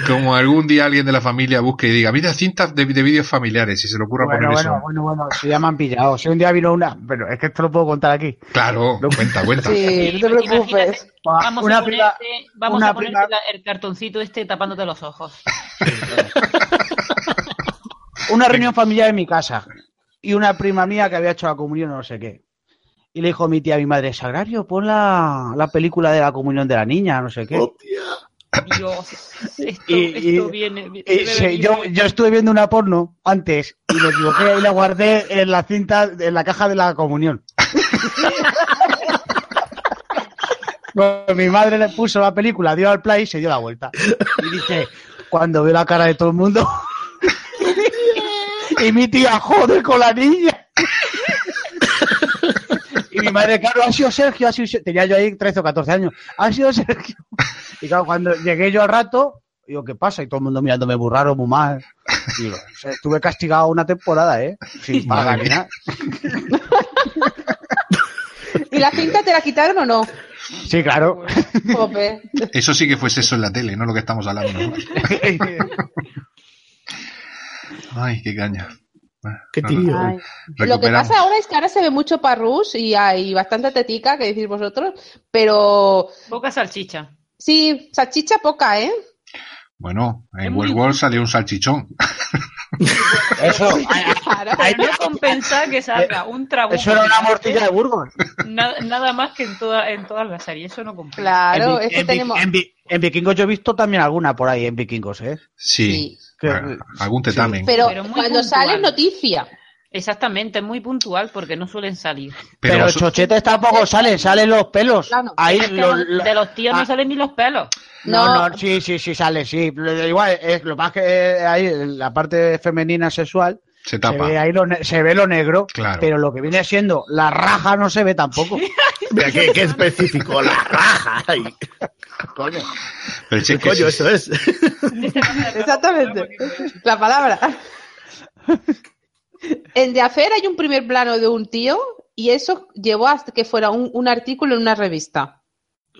Como algún día alguien de la familia busque y diga, mira, cintas de, de vídeos familiares, y se le ocurra Bueno, poner bueno, eso. bueno, bueno, si ya me han pillado. Si un día vino una, pero es que esto lo puedo contar aquí. Claro, cuenta, cuenta. Sí, no te preocupes. Imagínate, Vamos Una a prima- ponerte, vamos una a ponerte prima- la- el cartoncito este tapándote los ojos. Una reunión familiar en mi casa. Y una prima mía que había hecho la comunión o no sé qué. Y le dijo mi tía a mi madre, Sagrario, pon la, la película de la comunión de la niña, no sé qué. Oh, tía. Dios, esto, Y- y- esto viene... Y debe se- venir- yo, yo estuve viendo una porno antes y me equivoqué y la guardé en la cinta, en la caja de la comunión. Pues mi madre le puso la película, dio al play y se dio la vuelta. Y dice, cuando veo la cara de todo el mundo, y mi tía, joder con la niña. Mi madre, claro, ha sido Sergio, ha sido Tenía yo ahí 13 o 14 años. Ha sido Sergio. Y claro, cuando llegué yo al rato, digo, ¿qué pasa? Y todo el mundo mirándome muy raro, muy mal. Y digo, o sea, estuve castigado una temporada, ¿eh? Sin paga ni nada. ¿Y la cinta te la quitaron o no? Sí, claro. Eso sí que fue eso en la tele, no lo que estamos hablando. Ay, qué caña. Qué No, tío. Ay. Lo que pasa ahora es que ahora se ve mucho parrús y hay bastante tetica, que decís vosotros, pero Poca salchicha. sí, salchicha poca, ¿eh? Bueno, en muy- Westworld salió un salchichón. Eso, Claro. No compensa que salga un trabuco. eso era una mortilla de Burgos. Nada, nada más que en, toda, en todas las series. Eso no compensa. Claro, en, es que tenemos... en Vi- en Vikingos yo he visto también alguna por ahí en Vikingos, ¿eh? Sí. Sí. Que- Ah, algún tetamen. Pero, Pero muy cuando puntual. sale es noticia. Exactamente, es muy puntual porque no suelen salir. Pero, Pero, chochetes tampoco salen, salen los pelos. Claro. Ahí Es que lo- los- lo- de los tíos no ah, salen ni los pelos. No, No. no, sí, sí, sí, sale, sí. Lo- Igual, es lo más que eh, ahí, en la parte femenina sexual, se se tapa. ve ahí lo, ne- se ve lo negro, Claro. pero lo que viene siendo la raja no se ve tampoco. Mira, qué, qué específico, la raja. Ay, Coño. Pero si ¿Qué es que coño sí. eso es? Exactamente. La palabra. En De Afer hay un primer plano de un tío y eso llevó hasta que fuera un, un artículo en una revista.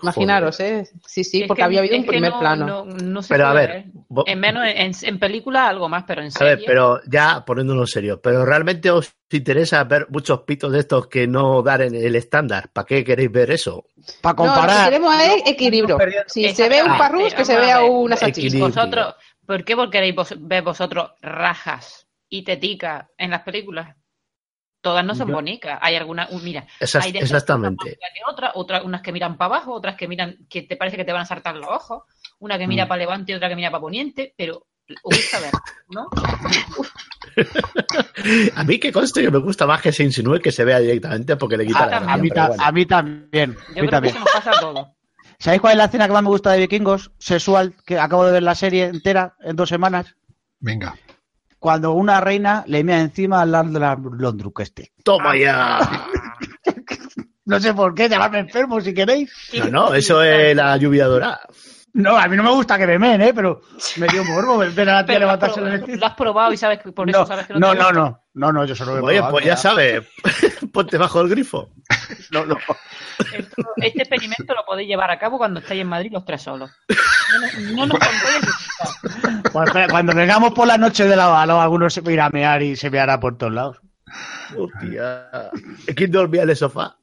Imaginaros, ¿eh? Sí, sí, Es porque que- había habido un primer no- plano. No, no Pero a ver, ver. vo- En menos en, en película algo más, pero en A serie. ver, pero ya poniéndonos serio, pero realmente os interesa ver muchos pitos de estos que no dan en el estándar. ¿Para qué queréis ver eso? Para No, lo que comparar. queremos es equilibrio. Si se ve un parrus, que se a vea ver. una salchicha. Vosotros, ¿por qué vos queréis vos- ver vosotros rajas y teticas en las películas? Todas no son Yo- bonitas. Hay algunas, uh, mira, Esas- hay de exactamente. otra, otra, unas que miran para abajo, otras que miran, que te parece que te van a saltar los ojos, una que mira Mm. para levante y otra que mira para poniente, pero os gusta ver, ¿no? A mí que conste que me gusta más que se insinúe que se vea directamente porque le quita Ah, la A gracia, mí, bueno. a mí también. Yo a mí creo que también. eso nos pasa a todos. ¿Sabéis cuál es la escena que más me gusta de Vikingos? Sexual, que acabo de ver la serie entera en dos semanas. Venga. Cuando una reina le mea encima al la Londruk este. ¡Toma ya! No sé por qué, llamarme enfermo si queréis. No, no, eso es la lluvia dorada. No, a mí no me gusta que me meen, ¿eh? Pero me dio morbo ver a la tía levantarse vestido. lo has probado y sabes que por eso No, sabes que no, no, te no, gusta. no, no, no, yo solo lo he Oye, probado, pues ya sabes, ponte bajo el grifo. No, no. Esto- este experimento lo podéis llevar a cabo cuando estéis en Madrid los tres solos. No, nos- no nos contéis. Pues espera, cuando vengamos por la noche de la bala, alguno se irá a mear y se meará por todos lados. Hostia. ¿Quién dormía en el sofá?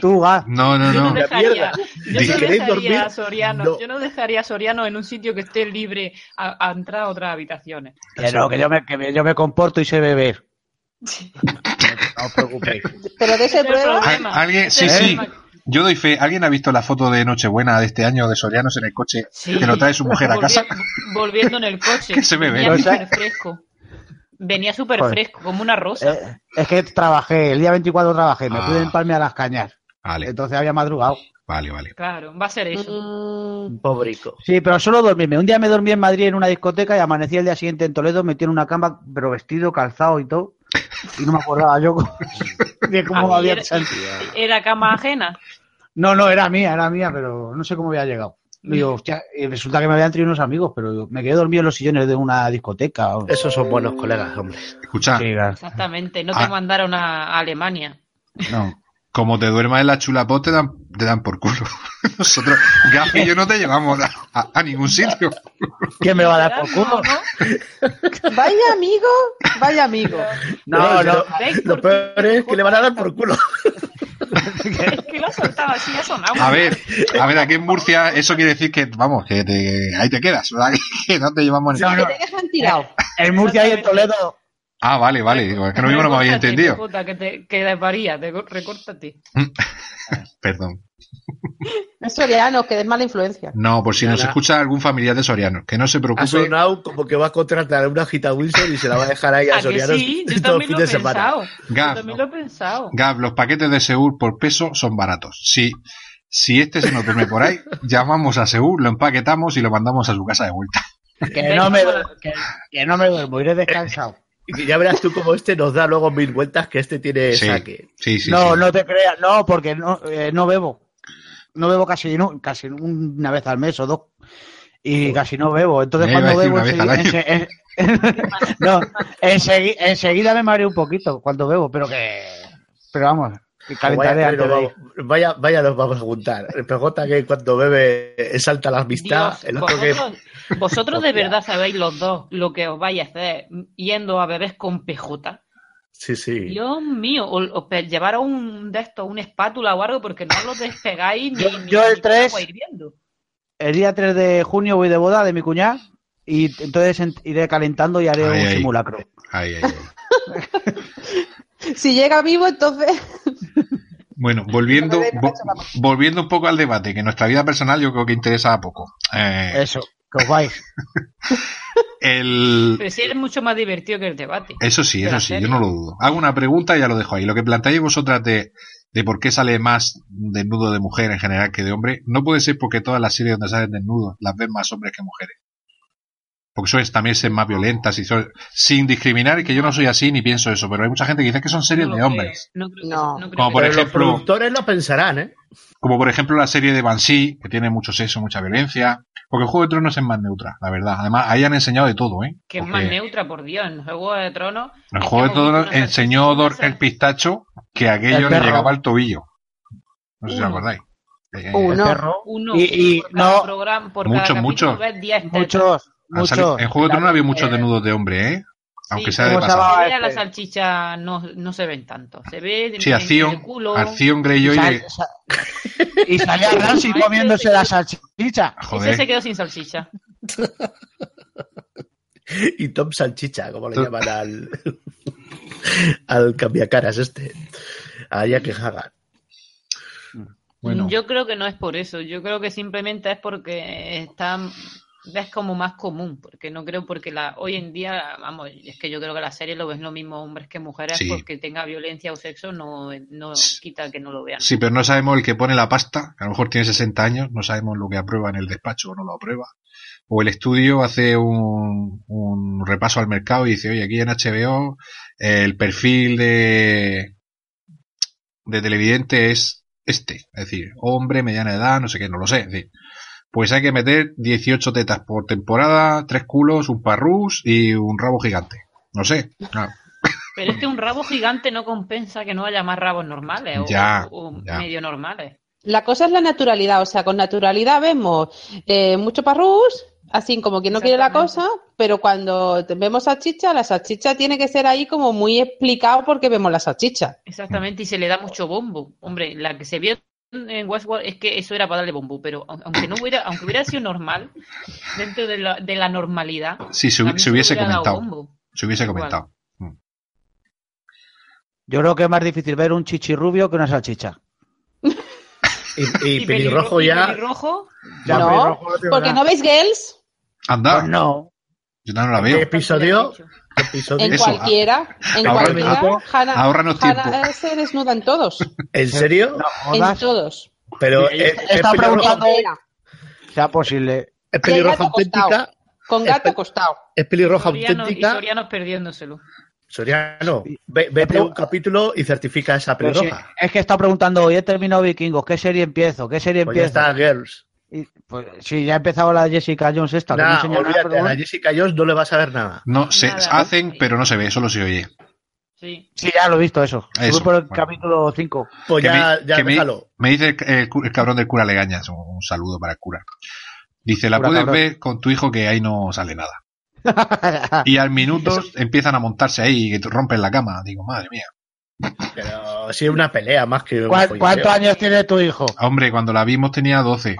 Tú, va. No, no, Yo no dejaría, yo no dejaría a Soriano, no. yo no dejaría a Soriano en un sitio que esté libre a, a entrar a otras habitaciones. Que no, que yo me, que me- yo me comporto y sé beber. No os preocupéis. Pero de ese es prueba, alguien, sí, es sí. Yo doy fe. ¿Alguien ha visto la foto de Nochebuena de este año de Sorianos en el coche Sí. que lo trae su mujer a casa? Volviendo en el coche. Que se me ve. Venía fresco. Venía súper fresco, como una rosa. Eh, es que trabajé, el día 24 trabajé, me Ah. pude empalme a las cañas. Vale, Entonces había madrugado. vale, vale. Claro, va a ser eso. mm, Pobrico. Sí, pero solo dormirme. Un día me dormí en Madrid en una discoteca y amanecí el día siguiente en Toledo metido en una cama, pero vestido, calzado y todo. Y no me acordaba yo de cómo había era- sentido. Era cama ajena. No, no, era mía, era mía, pero no sé cómo había llegado. Digo, hostia, y resulta que me habían traído unos amigos, pero me quedé dormido en los sillones de una discoteca. o- Esos son buenos colegas, hombre. Escucha, Sí. Exactamente. No Ah. te mandaron a Alemania. no. como te duermas en la chulapot te dan, te dan por culo. Nosotros, Gaf y yo no te llevamos a, a- a ningún sitio. ¿Quién me va a dar por No, culo? no. vaya amigo, vaya amigo. No, no. ¿Veis Lo qué? peor es que le van a dar por culo. Es que lo ha soltado así, ha sonado. A ver, a ver, aquí en Murcia eso quiere decir que, vamos, que te- ahí te quedas, ¿verdad? Que no te llevamos... No, Que no. te dejan tirado. En Murcia y en Toledo. Ah, vale, vale, digo, es que lo mismo no me había entendido. puta, que te que desvaría, te recórtate. Perdón. Es Soriano, que es mala influencia. No, por si nos escucha algún familiar de Soriano, que no se Ha preocupe. sonado como que va a contratar a una Gita Wilson y se la va a dejar ahí a ¿A que Sorianos sí? Yo todo el también fin lo de he semana. pensado. Yo Gaf, también lo he pensado. Gab, los paquetes de Seúl por peso son baratos. Si, si este se nos duerme por ahí, llamamos a Seúl, lo empaquetamos y lo mandamos a su casa de vuelta. Que no me, duermo, que, que no me duermo, iré descansado. Y que ya verás tú como este nos da luego mil vueltas que este tiene Sí, saque. sí, sí. no, sí. no te creas, no, porque no, eh, no bebo. No bebo casi, no, casi una vez al mes o dos. Y casi no bebo. Entonces cuando bebo enseguida, ense- no, ensegui- enseguida me mareo un poquito cuando bebo, pero que pero vamos, Vaya, antes vamos- vaya, vaya, nos vamos a juntar. El PJ que cuando bebe exalta la amistad. Dios, el otro que. vosotros, vosotros de verdad sabéis los dos lo que os vais a hacer yendo a bebés con PJ. Sí, sí. Dios mío, o, o un de estos, una espátula o algo, porque no lo despegáis ni, Yo- ni- yo el ni con tres- agua hirviendo. El día 3 de junio voy de boda de mi cuñada y entonces en- iré calentando y haré Ay, un ay. simulacro. Si llega vivo, entonces. Bueno, volviendo, vo- volviendo un poco al debate, que nuestra vida personal yo creo que interesa poco. Eh, Eso, que os vais. el, Pero sí es mucho más divertido que el debate. Eso sí, eso sí, yo no lo dudo. Hago una pregunta y ya lo dejo ahí. Lo que planteáis vosotras de, de por qué sale más desnudo de mujer en general que de hombre, no puede ser porque todas las series donde salen desnudos las ven más hombres que mujeres. Porque suelen también ser más violentas y son- sin discriminar, y que yo no soy así ni pienso eso, pero hay mucha gente que dice que son series No de hombres. No, creo que- No. no creo Como que- por Pero los ejemplo- productores lo pensarán, ¿eh? Como por ejemplo la serie de Banshee, que tiene mucho sexo, mucha violencia. Porque el Juego de Tronos es más neutra, la verdad. Además, ahí han enseñado de todo, ¿eh? que es más neutra, por Dios. En Juego de Tronos. En el Juego de Tronos enseñó Dor el pistacho que aquello El le llegaba al tobillo. No sé si os Uno. acordáis. Eh, Uno. perro. Uno Y- y por cada no- programa, por Mucho, cada capítulo mucho. ves 10 tetas. Muchos, salido- muchos. en Juego de Tronos había muchos desnudos de hombre, ¿eh? Aunque Sí, sea de ¿cómo se pasada. la este- salchicha no, no se ven tanto. Se ve Sí, acción, el culo. acción Y, Greyjoy. y salía Ramsey comiéndose la salchicha. Ese Joder. se quedó sin salchicha. Y Tom Salchicha, como le llaman al. al cambiacaras este. A Jack Hagan. Bueno, Yo creo que no es por eso. Yo creo que simplemente es porque está es como más común, porque no creo porque la hoy en día, vamos, es que yo creo que la serie lo ves lo mismo hombres que mujeres, Sí. porque tenga violencia o sexo no, no quita que no lo vean. sí, pero no sabemos el que pone la pasta, a lo mejor tiene 60 años, no sabemos lo que aprueba en el despacho o no lo aprueba. O el estudio hace un, un repaso al mercado y dice, oye, aquí en HBO el perfil de, de televidente es este, es decir, hombre, mediana edad, no sé qué, no lo sé. Es decir, pues hay que meter 18 tetas por temporada, tres culos, un parrús y un rabo gigante. No sé, claro. Pero es que un rabo gigante no compensa que no haya más rabos normales o, Ya, o ya. medio normales. La cosa es la naturalidad, o sea, con naturalidad vemos eh, mucho parrús, así como que no quiere la cosa, pero cuando vemos salchicha, la salchicha tiene que ser ahí como muy explicado porque vemos la salchicha. Exactamente, y se le da mucho bombo. Hombre, la que se vio en Westworld es que eso era para darle bombo, pero au- aunque no hubiera, aunque hubiera sido normal, dentro de la, de la normalidad, Sí, se, hubiese comentado. Se hubiese Igual. comentado. Yo creo que es más difícil ver un chichirrubio que una salchicha. Y, y pelirrojo y ya. pelirrojo, Ya, no, pelirrojo no tengo porque nada. no veis Girls Anda, Pues no. yo no la ¿Qué veo. episodio? ¿Qué episodio? En Eso, cualquiera, en ahorra cualquiera, tiempo. Hannah, se desnuda en todos, ¿En serio? No en todos. Pero es, yo es preguntando- Sea posible. es pelirroja auténtica. con gato acostado. Es pelirroja Soriano, y auténtica. Sorianos perdiéndoselo. Soriano, ve- vete un capítulo y certifica esa pelirroja. es que estado preguntando, hoy he terminado Vikingos, ¿qué serie empiezo? ¿Qué serie Pues ya empiezo? está, Girls. Y, pues, sí, ya ha empezado la Jessica Jones esta, no nada, olvídate, pero a la. Jessica Jones no le vas a ver nada. No, se Nada. hacen, pero no se ve, solo se oye. Sí. Sí, ya lo he visto eso. Eso, Voy por el bueno. capítulo 5. Pues ya, me, ya me- dice el, el cu- el cabrón del cura Legañas, un, un saludo para el cura. Dice, la Cura puedes cabrón. ver con tu hijo que ahí no sale nada. Y al minuto empiezan a montarse ahí y rompen la cama. Digo, madre mía. Pero sí es una pelea más que un ¿Cuál- folloneo. ¿Cuántos años tiene tu hijo? Hombre, cuando la vimos tenía 12.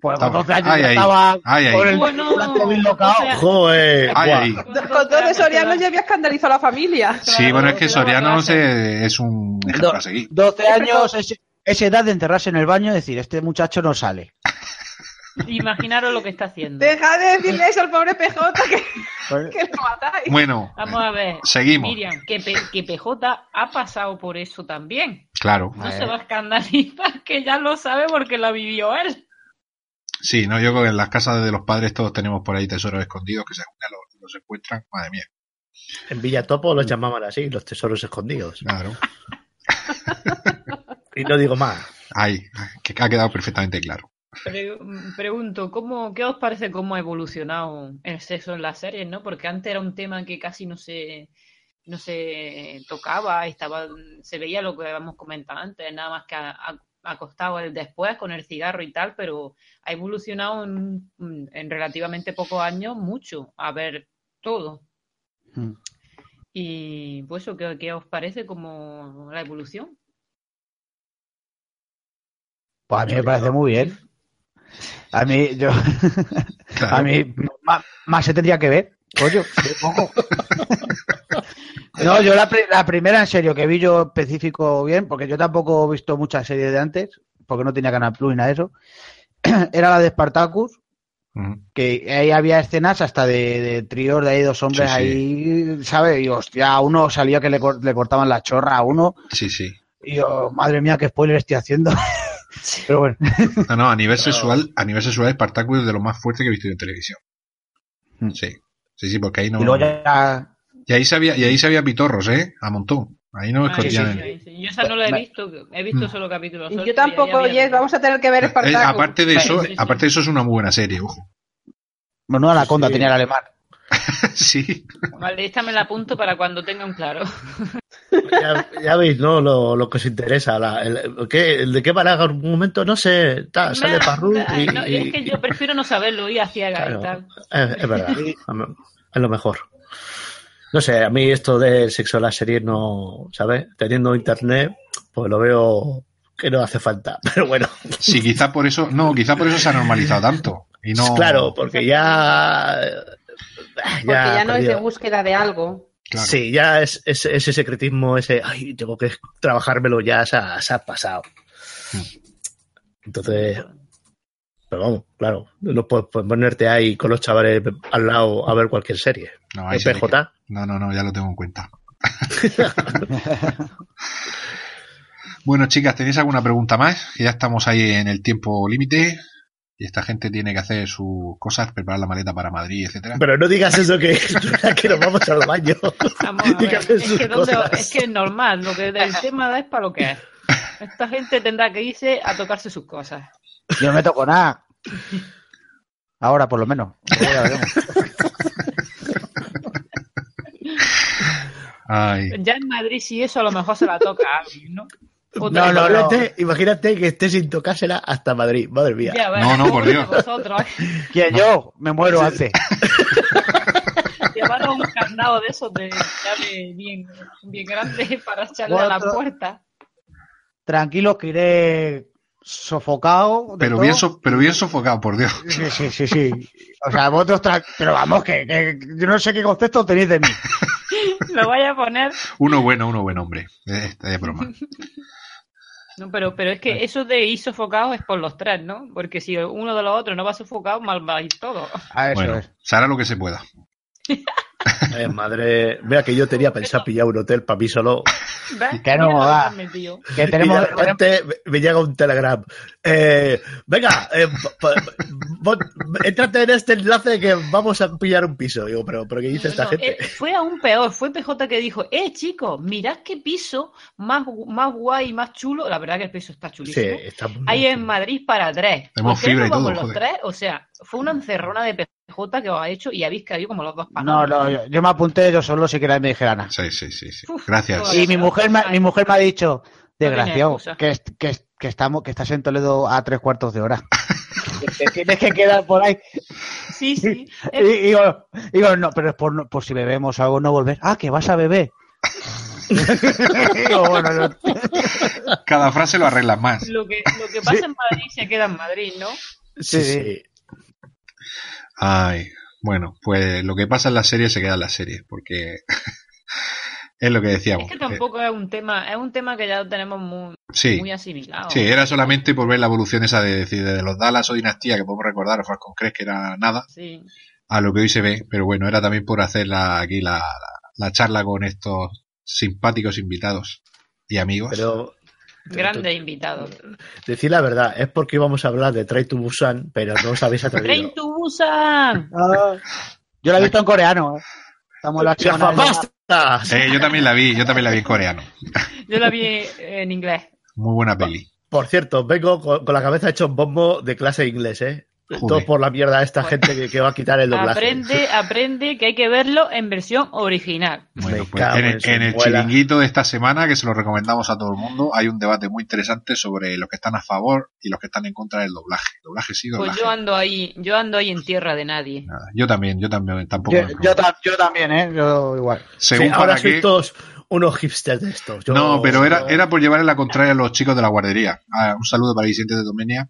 Pues Estaba- con 12 años Ay, ya estaba ay, ay. el Bueno, bislocado. o sea, Joder, Ay, buah. ay. Con todos Soriano ya había escandalizado a la familia. Sí, bueno, es que Soriano se- es un ejemplo a seguir. 12 años es, es edad de enterrarse en el baño y decir, este muchacho no sale. Imaginaros lo que está haciendo. Deja de decirle eso al pobre PJ que, que lo matáis. Bueno, Vamos a ver. Seguimos. Miriam, que, P- que PJ ha pasado por eso también. claro. No se va a escandalizar, que ya lo sabe porque lo vivió él. Sí, no, yo creo que en las casas de los padres todos tenemos por ahí tesoros escondidos que se los, los encuentran. Madre mía. En Villatopo los llamaban así, los tesoros escondidos. Claro. Y no digo más. Ay, que ha quedado perfectamente claro. Pre- pregunto, ¿cómo, ¿qué os parece cómo ha evolucionado el sexo en las series, no? Porque antes era un tema que casi no se no se tocaba, estaba se veía lo que habíamos comentado antes, nada más que a- a- acostado el después con el cigarro y tal, pero ha evolucionado en, en relativamente pocos años mucho, a ver todo. Mm. Y pues eso, ¿qué, qué os parece como la evolución? Pues a mí me parece muy bien. A mí, yo, Claro. a mí, más, más se tendría que ver. Coño, qué. No, yo la, pri- la primera en serio que vi yo específico bien, porque yo tampoco he visto muchas series de antes, porque no tenía Canal Plus ni nada de eso, era la de Spartacus, Ujú. que ahí había escenas hasta de, de tríos de ahí dos hombres Sí, sí. ahí, ¿sabes? Y hostia, a uno salía que le, cor- le cortaban la chorra a uno, Sí, sí. y yo, madre mía, qué spoiler estoy haciendo. Pero bueno, No, no, a nivel sexual, a nivel sexual, Spartacus es de lo más fuerte que he visto yo en televisión. Mm. Sí. Sí, sí, porque ahí no. y luego ya, Y ahí se había, y ahí se había pitorros, ¿eh? A montón. Ahí no Ah, sí, escondían. sí, sí, sí. Yo esa no la he visto, he visto solo capítulos. Yo tampoco, había- Jess, vamos a tener que ver Eh, Espartaco. aparte de eso, Sí, sí, sí. aparte de eso es una muy buena serie, ojo. bueno, la conda Sí. tenía el alemán. sí. Vale, esta me la apunto para cuando tenga un claro. Ya, ya veis, ¿no? Lo, lo que os interesa. La, el, ¿qué- el de qué algún momento, no sé. ta, sale Parru y, no, y- es que yo prefiero no saberlo y a ciegas Claro. y tal. Es, es verdad. Es lo mejor. No sé, a mí esto del sexo en las series no, ¿sabes? Teniendo internet, pues lo veo que no hace falta. Pero bueno, Sí, quizá por eso, no, quizá por eso se ha normalizado tanto. Y no. claro, porque ya. Porque ya, no es de búsqueda de algo. Claro. Sí, ya es, es- ese secretismo, ese, ay, tengo que trabajármelo ya, se ha, se ha pasado. Mm. Entonces, pero vamos, claro, no puedes puedes ponerte ahí con los chavales al lado a ver cualquier serie. No, ahí PJ. No, no, no, ya lo tengo en cuenta. bueno, chicas, ¿tenéis alguna pregunta más? Que ya estamos ahí en el tiempo límite. Y esta gente tiene que hacer sus cosas, preparar la maleta para Madrid, etcétera. Pero no digas eso que, que nos vamos al baño. Vamos que ver, es, que ¿dónde- cosas. es que es normal, lo que el tema da es para lo que es. Esta gente tendrá que irse a tocarse sus cosas. Yo no me toco nada. Ahora, por lo menos. Ay, Ya en Madrid, si eso a lo mejor se la toca a alguien, ¿no? Otra No, no, no. Imagínate, imagínate que estés sin tocársela hasta Madrid. Madre mía. Ya, No, no, por Dios. Vosotros, ¿Quién yo? Me muero antes. llevaros un candado de esos de llave bien, bien grande para echarle a la puerta. Tranquilos que iré sofocado. de Pero todo. bien, so- pero bien sofocado, por Dios. Sí, sí, sí, sí. O sea, vosotros... tra- Pero vamos, que, que yo no sé qué concepto tenéis de mí. Lo vaya a poner. Uno bueno, uno buen hombre. Eh, Es broma. No, pero, pero es que eso de ir sofocados es por los tres, ¿no? Porque si uno de los otros no va sofocado, mal va a ir todo. A eso Bueno, es. se hará lo que se pueda. Ay, madre. Vea que yo tenía pensado pillar un hotel para mí solo. ¿Ves? Que no, va. Que Y tenemos... de repente me- llega un telegram. Eh, venga, eh, entrate en este enlace que vamos a pillar un piso. Digo, pero, pero ¿qué dice esta No, gente? eh, fue aún peor, fue PJ que dijo, eh chicos, mirad qué piso más, más guay, más chulo. La verdad que el piso está Sí, chulísimo. está muy Hay bien. en Madrid para tres. Tenemos ¿Por qué fibra y no todo, los tres? O sea, fue una encerrona de PJ que os ha hecho y habéis caído como los dos No, panos. No, yo, yo me apunté yo solo si queréis me dijeran. nada. Sí, sí, sí. sí. Gracias. Y mi mujer, me, mi mujer me ha dicho, desgraciado, que, que, que estamos, que estás en Toledo a tres cuartos de hora. Que te tienes que quedar por ahí. Sí, sí. Y, y digo, digo, no, pero es por, no- por si bebemos algo, no volver. Ah, que vas a beber. Cada frase lo arreglas más. lo, que, lo que pasa en Madrid se queda en Madrid, ¿no? Sí, sí. sí. Ay, bueno, pues lo que pasa en la serie se queda en la serie, porque es lo que decíamos. Es que tampoco es un tema, es un tema que ya lo tenemos muy, Eh, sí, muy asimilado. sí, era solamente por ver la evolución esa de decir de los Dallas o Dinastía, que podemos recordar, o Falcon Crest, que era nada, Sí. a lo que hoy se ve, pero bueno, era también por hacer la, aquí la, la, la charla con estos simpáticos invitados y amigos. Pero Grandes invitados. decir la verdad, es porque íbamos a hablar de Train to Busan, pero no os habéis atrevido. ¡Train to Busan! Ah, yo la he visto en coreano. ¿eh? Estamos la ¡Ya, semana de- bastas! Eh, yo también la vi, yo también la vi en coreano. Yo la vi en inglés. Muy buena peli. Por cierto, vengo con, con la cabeza hecho un bombo de clase de inglés, ¿eh? Todo por la mierda de esta gente que, que va a quitar el doblaje. Aprende, aprende que hay que verlo en versión original. Bueno, pues en, en el- en chiringuito de esta semana, que se lo recomendamos a todo el mundo, hay un debate muy interesante sobre los que están a favor y los que están en contra del doblaje. Doblaje sí, Pues doblaje. yo ando ahí, yo ando ahí en tierra de nadie. Nada, yo también, yo también, tampoco. Yo, yo ta- yo también, ¿eh? Yo igual. Según Sí, para ahora sois todos unos hipsters de estos. Yo- No, pero era, era por llevar en la contraria a los chicos de la guardería. Ah, un saludo para Vicente de Domenia.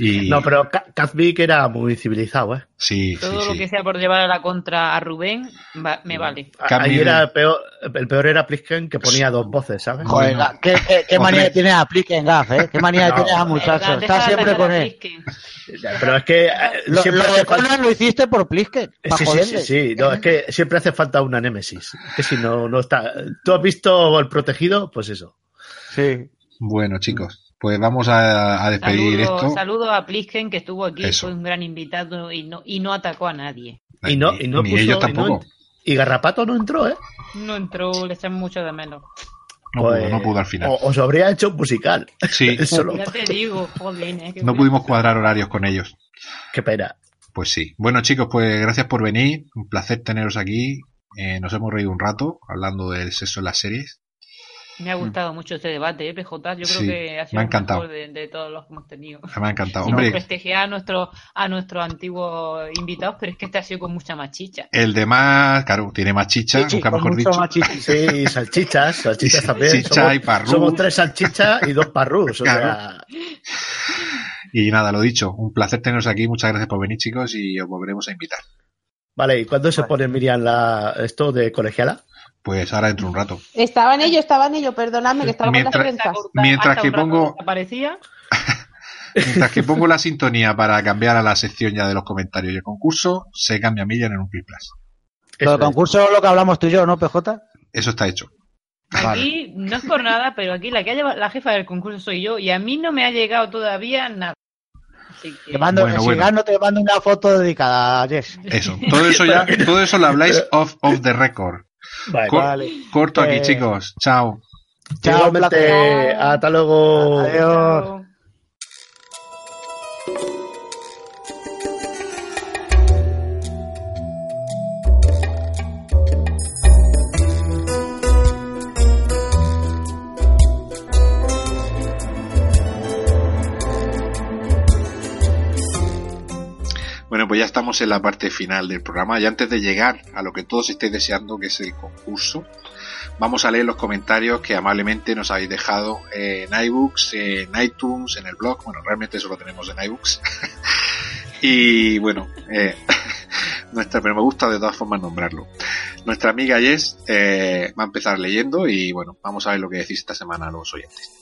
Y No, pero Ka- Kazbik era muy civilizado, ¿eh? sí, sí, Todo lo sí. que sea por llevar a la contra a Rubén, va- me vale. Cambio Ahí era el peor, el peor era Plisken que ponía dos voces, ¿sabes? Joder, qué, qué, qué manía tres. tiene a Pliquen Gaff, ¿eh? Qué manía No, tiene a muchacho. Está siempre con a él. Plisken. Pero es que eh, Lo, siempre lo hace de falta... Lo hiciste por Plisken. Para Sí, sí, sí. No, es que siempre hace falta una némesis. Que si no, no está. ¿Tú has visto el protegido? Pues eso. Sí. Bueno, chicos, pues vamos a, a despedir Saludo, esto. saludo a Plisken que estuvo aquí, Eso. fue un gran invitado y no, y no atacó a nadie. Y no, y no Ni puso- ellos y no- tampoco. Y Garrapato no entró, ¿eh? No entró, le echan mucho de menos. No, Pues, pudo, no pudo al final. o- os habría hecho un musical. Sí, Eso lo- Ya te digo, joder, eh, no pudimos cuadrar horarios con ellos. Qué pena. Pues sí. Bueno, chicos, pues gracias por venir. Un placer teneros aquí. Eh, nos hemos reído un rato hablando del sexo en las series. Me ha gustado mucho este debate, ¿eh, PJ? Yo creo Sí, que ha sido me ha el encantado. mejor de, de todos los que hemos tenido. Me ha encantado. No, Hombre, prestigiar a, nuestro, a nuestros antiguos invitados, pero es que este ha sido con mucha más chicha. el de más, claro, tiene más chicha, Sí, nunca mejor dicho. más. Sí, y salchichas, salchichas Y también. salchicha somos, y parrús. somos tres salchichas y dos parrús. O Claro. sea, Y nada, lo dicho, un placer teneros aquí. Muchas gracias por venir, chicos, y os volveremos a invitar. vale, ¿y cuándo se pone Miriam la, esto de colegiala? Pues ahora dentro de un rato. Estaba en ello, estaba en ello, perdonadme, que estaba Mientras- con las. Mientras que pongo-. Mientras que pongo la sintonía para cambiar a la sección ya de los comentarios y el concurso, se cambia Miriam en un Play Plus. Lo del concurso es lo que hablamos tú y yo, ¿no, PJ? Eso está hecho. Aquí no es por nada, pero aquí la que ha llevado la jefa del concurso soy yo y a mí no me ha llegado todavía nada. Así que Te mando, Bueno, si bueno. gano, te mando una foto dedicada a Jess. Eso. Todo eso ya, todo eso lo habláis off, off the record. Vale, Cor- Vale. Corto aquí, Eh, chicos. Chao. Chao, hasta luego. Adiós. Estamos en la parte final del programa y antes de llegar a lo que todos estéis deseando, que es el concurso, vamos a leer los comentarios que amablemente nos habéis dejado en iBooks, en iTunes, en el blog. Bueno, realmente eso lo tenemos en iBooks. y bueno, eh, nuestra, pero me gusta de todas formas nombrarlo. Nuestra amiga Jess eh, va a empezar leyendo y bueno, vamos a ver lo que decís esta semana a los oyentes.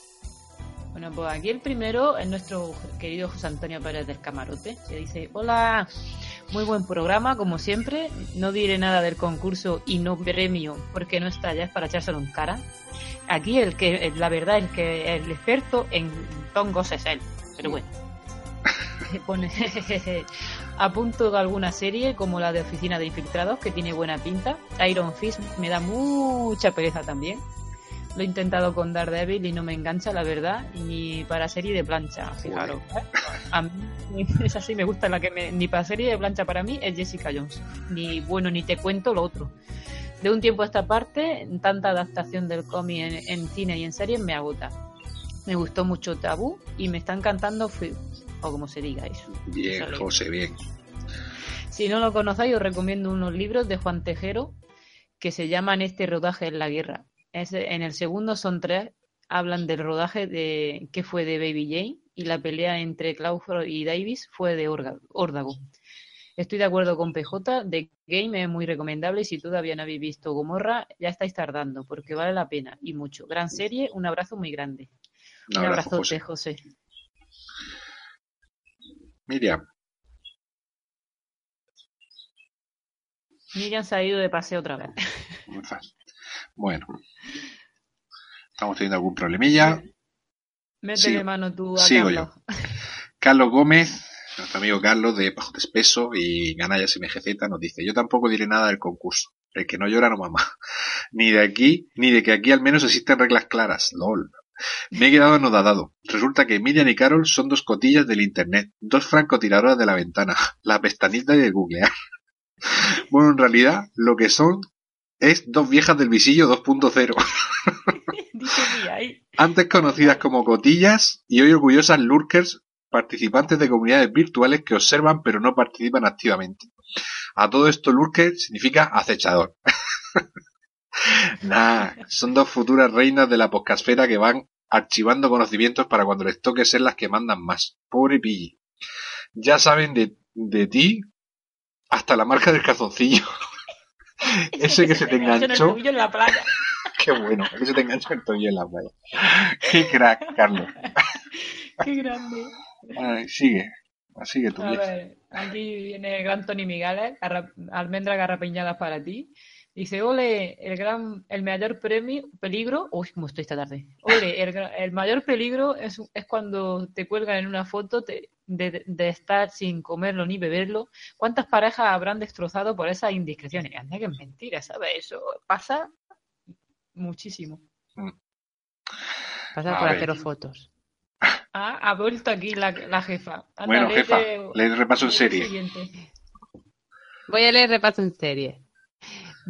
Bueno, pues aquí el primero es nuestro querido José Antonio Pérez del Camarote, que dice, hola, muy buen programa, como siempre, no diré nada del concurso y no premio porque no está ya, es para echárselo en cara. Aquí el que, la verdad, el que el experto en tongos es él, pero bueno. Pone a punto de alguna serie como la de Oficina de Infiltrados, que tiene buena pinta. Iron Fist me da mucha pereza también. Lo he intentado con Daredevil y no me engancha, la verdad, ni para serie de plancha, fijaros. ¿eh? A mí es así, me gusta la que me, ni para serie de plancha para mí es Jessica Jones. Ni bueno, ni te cuento lo otro. De un tiempo a esta parte, tanta adaptación del cómic en, en cine y en series me agota. Me gustó mucho Tabú y me está encantando Feud, o como se diga eso. Bien. José, bien. Si no lo conocéis, os recomiendo unos libros de Juan Tejero que se llaman Este rodaje en la guerra. Es, en el segundo son tres, hablan del rodaje de que fue de Baby Jane y la pelea entre Clawford y Davis fue de Órdago. Estoy de acuerdo con PJ, The Game es muy recomendable y si todavía no habéis visto Gomorra, ya estáis tardando porque vale la pena y mucho. Gran serie, un abrazo muy grande. Un abrazo, abrazote, José. Miriam, Miriam se ha ido de paseo otra vez. Bueno, estamos teniendo algún problemilla. Métele mano tú a Sigo Carlos. yo. Carlos Gómez, nuestro amigo Carlos de Bajo de Espeso y Ganayas MGZ nos dice, yo tampoco diré nada del concurso. El que no llora no mama. Ni de aquí, ni de que aquí al menos existen reglas claras. LOL. Me he quedado anodadado. Resulta que Miriam y Carol son dos cotillas del internet, dos francotiradoras de la ventana, la pestañita y el googlear. Bueno, en realidad, lo que son es dos viejas del visillo 2.0. Dice mía ahí. Antes conocidas como cotillas y hoy orgullosas lurkers, participantes de comunidades virtuales que observan pero no participan activamente. A todo esto lurker significa acechador. nah, son dos futuras reinas de la podcastfera que van archivando conocimientos para cuando les toque ser las que mandan más. Pobre Pilli. Ya saben de, de ti hasta la marca del calzoncillo. Ese que se te enganchó en el en la playa. Qué bueno, que se te enganchó el tobillo en la playa. Qué crack, Carlos. Qué grande. Ay, sigue, sigue tu A ver, aquí viene el gran Tony Migales, almendras garrapiñadas para ti. Dice, ole, el gran, el mayor premio, peligro, uy, cómo estoy esta tarde. Ole, el mayor peligro es, es cuando te cuelgan en una foto te- de, de estar sin comerlo ni beberlo. ¿Cuántas parejas habrán destrozado por esas indiscreciones? Anda que es mentira, ¿sabes? Eso pasa muchísimo. Pasa A por ver. haceros fotos. Ah, ha vuelto aquí la, la jefa. Anda, Bueno, jefa, el repaso en serie. Voy a leer repaso en serie.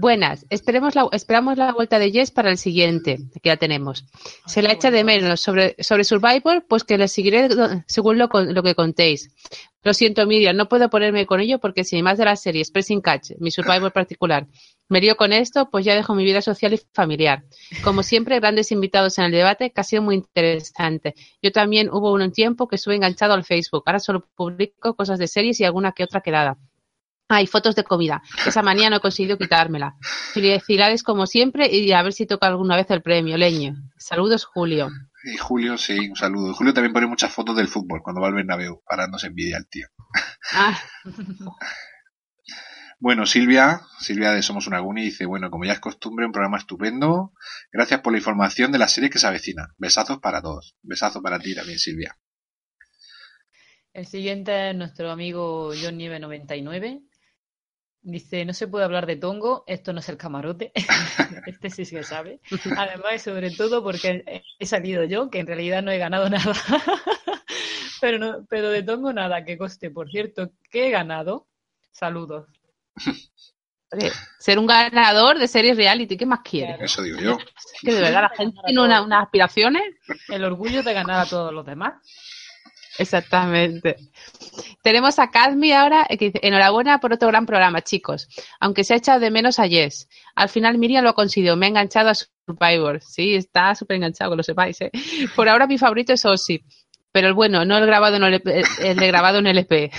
Buenas, esperemos la, esperamos la vuelta de Jess para el siguiente, que ya tenemos. Se la echa de menos sobre, sobre Survivor, pues que le seguiré según lo, lo que contéis. Lo siento, Miriam, no puedo ponerme con ello porque si más de la serie Pressing Catch, mi Survivor particular, me lío con esto, pues ya dejo mi vida social y familiar. Como siempre, grandes invitados en el debate, que ha sido muy interesante. Yo también hubo un tiempo que estuve enganchado al Facebook. Ahora solo publico cosas de series y alguna que otra quedada. Hay fotos de comida. Esa manía no he conseguido quitármela. Felicidades como siempre y a ver si toca alguna vez el premio, leño. Saludos, Julio. Y Julio, sí, un saludo. Julio también pone muchas fotos del fútbol cuando va al Bernabéu, para darnos envidia al tío. Ah, Bueno, Silvia, Silvia de Somos una Guni dice, bueno, como ya es costumbre, un programa estupendo. Gracias por la información de la serie que se avecina. Besazos para todos. Besazo para ti también, Silvia. El siguiente es nuestro amigo John Nieve 99. Dice, no se puede hablar de Tongo, esto no es el camarote. este sí que sabe. Además, y sobre todo porque he- salido yo, que en realidad no he ganado nada. pero, no, pero de Tongo nada, que coste. Por cierto, que he ganado. Saludos. oye, ser un ganador de series reality, ¿qué más quiere? Eso digo yo. Es que de verdad la gente tiene una- unas aspiraciones. El orgullo de ganar a todos los demás. Exactamente. Tenemos a Cadmi ahora, eh, que dice, enhorabuena por otro gran programa, chicos. Aunque se ha echado de menos a Jess. Al final Miriam lo ha conseguido, me ha enganchado a Survivor. Sí, está súper enganchado, que lo sepáis. ¿eh? Por ahora mi favorito es Ozzy. Pero el bueno, no el grabado en LP, el de grabado en LP.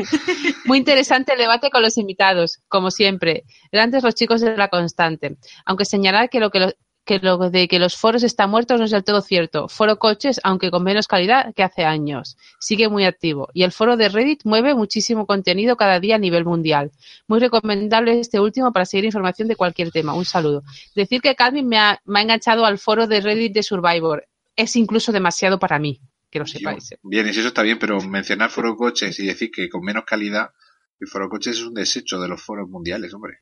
Muy interesante el debate con los invitados, como siempre. Grandes los chicos de la constante. Aunque señalar que lo que, que lo de que los foros están muertos no es del todo cierto. Foro coches, aunque con menos calidad que hace años. Sigue muy activo. Y el foro de Reddit mueve muchísimo contenido cada día a nivel mundial. Muy recomendable este último para seguir información de cualquier tema. Un saludo. Decir que Calvin me ha, me ha enganchado al foro de Reddit de Survivor. Es incluso demasiado para mí, que lo sepáis. ¿eh? Bien, eso está bien, pero mencionar foro coches y decir que con menos calidad, el foro coches es un desecho de los foros mundiales, hombre.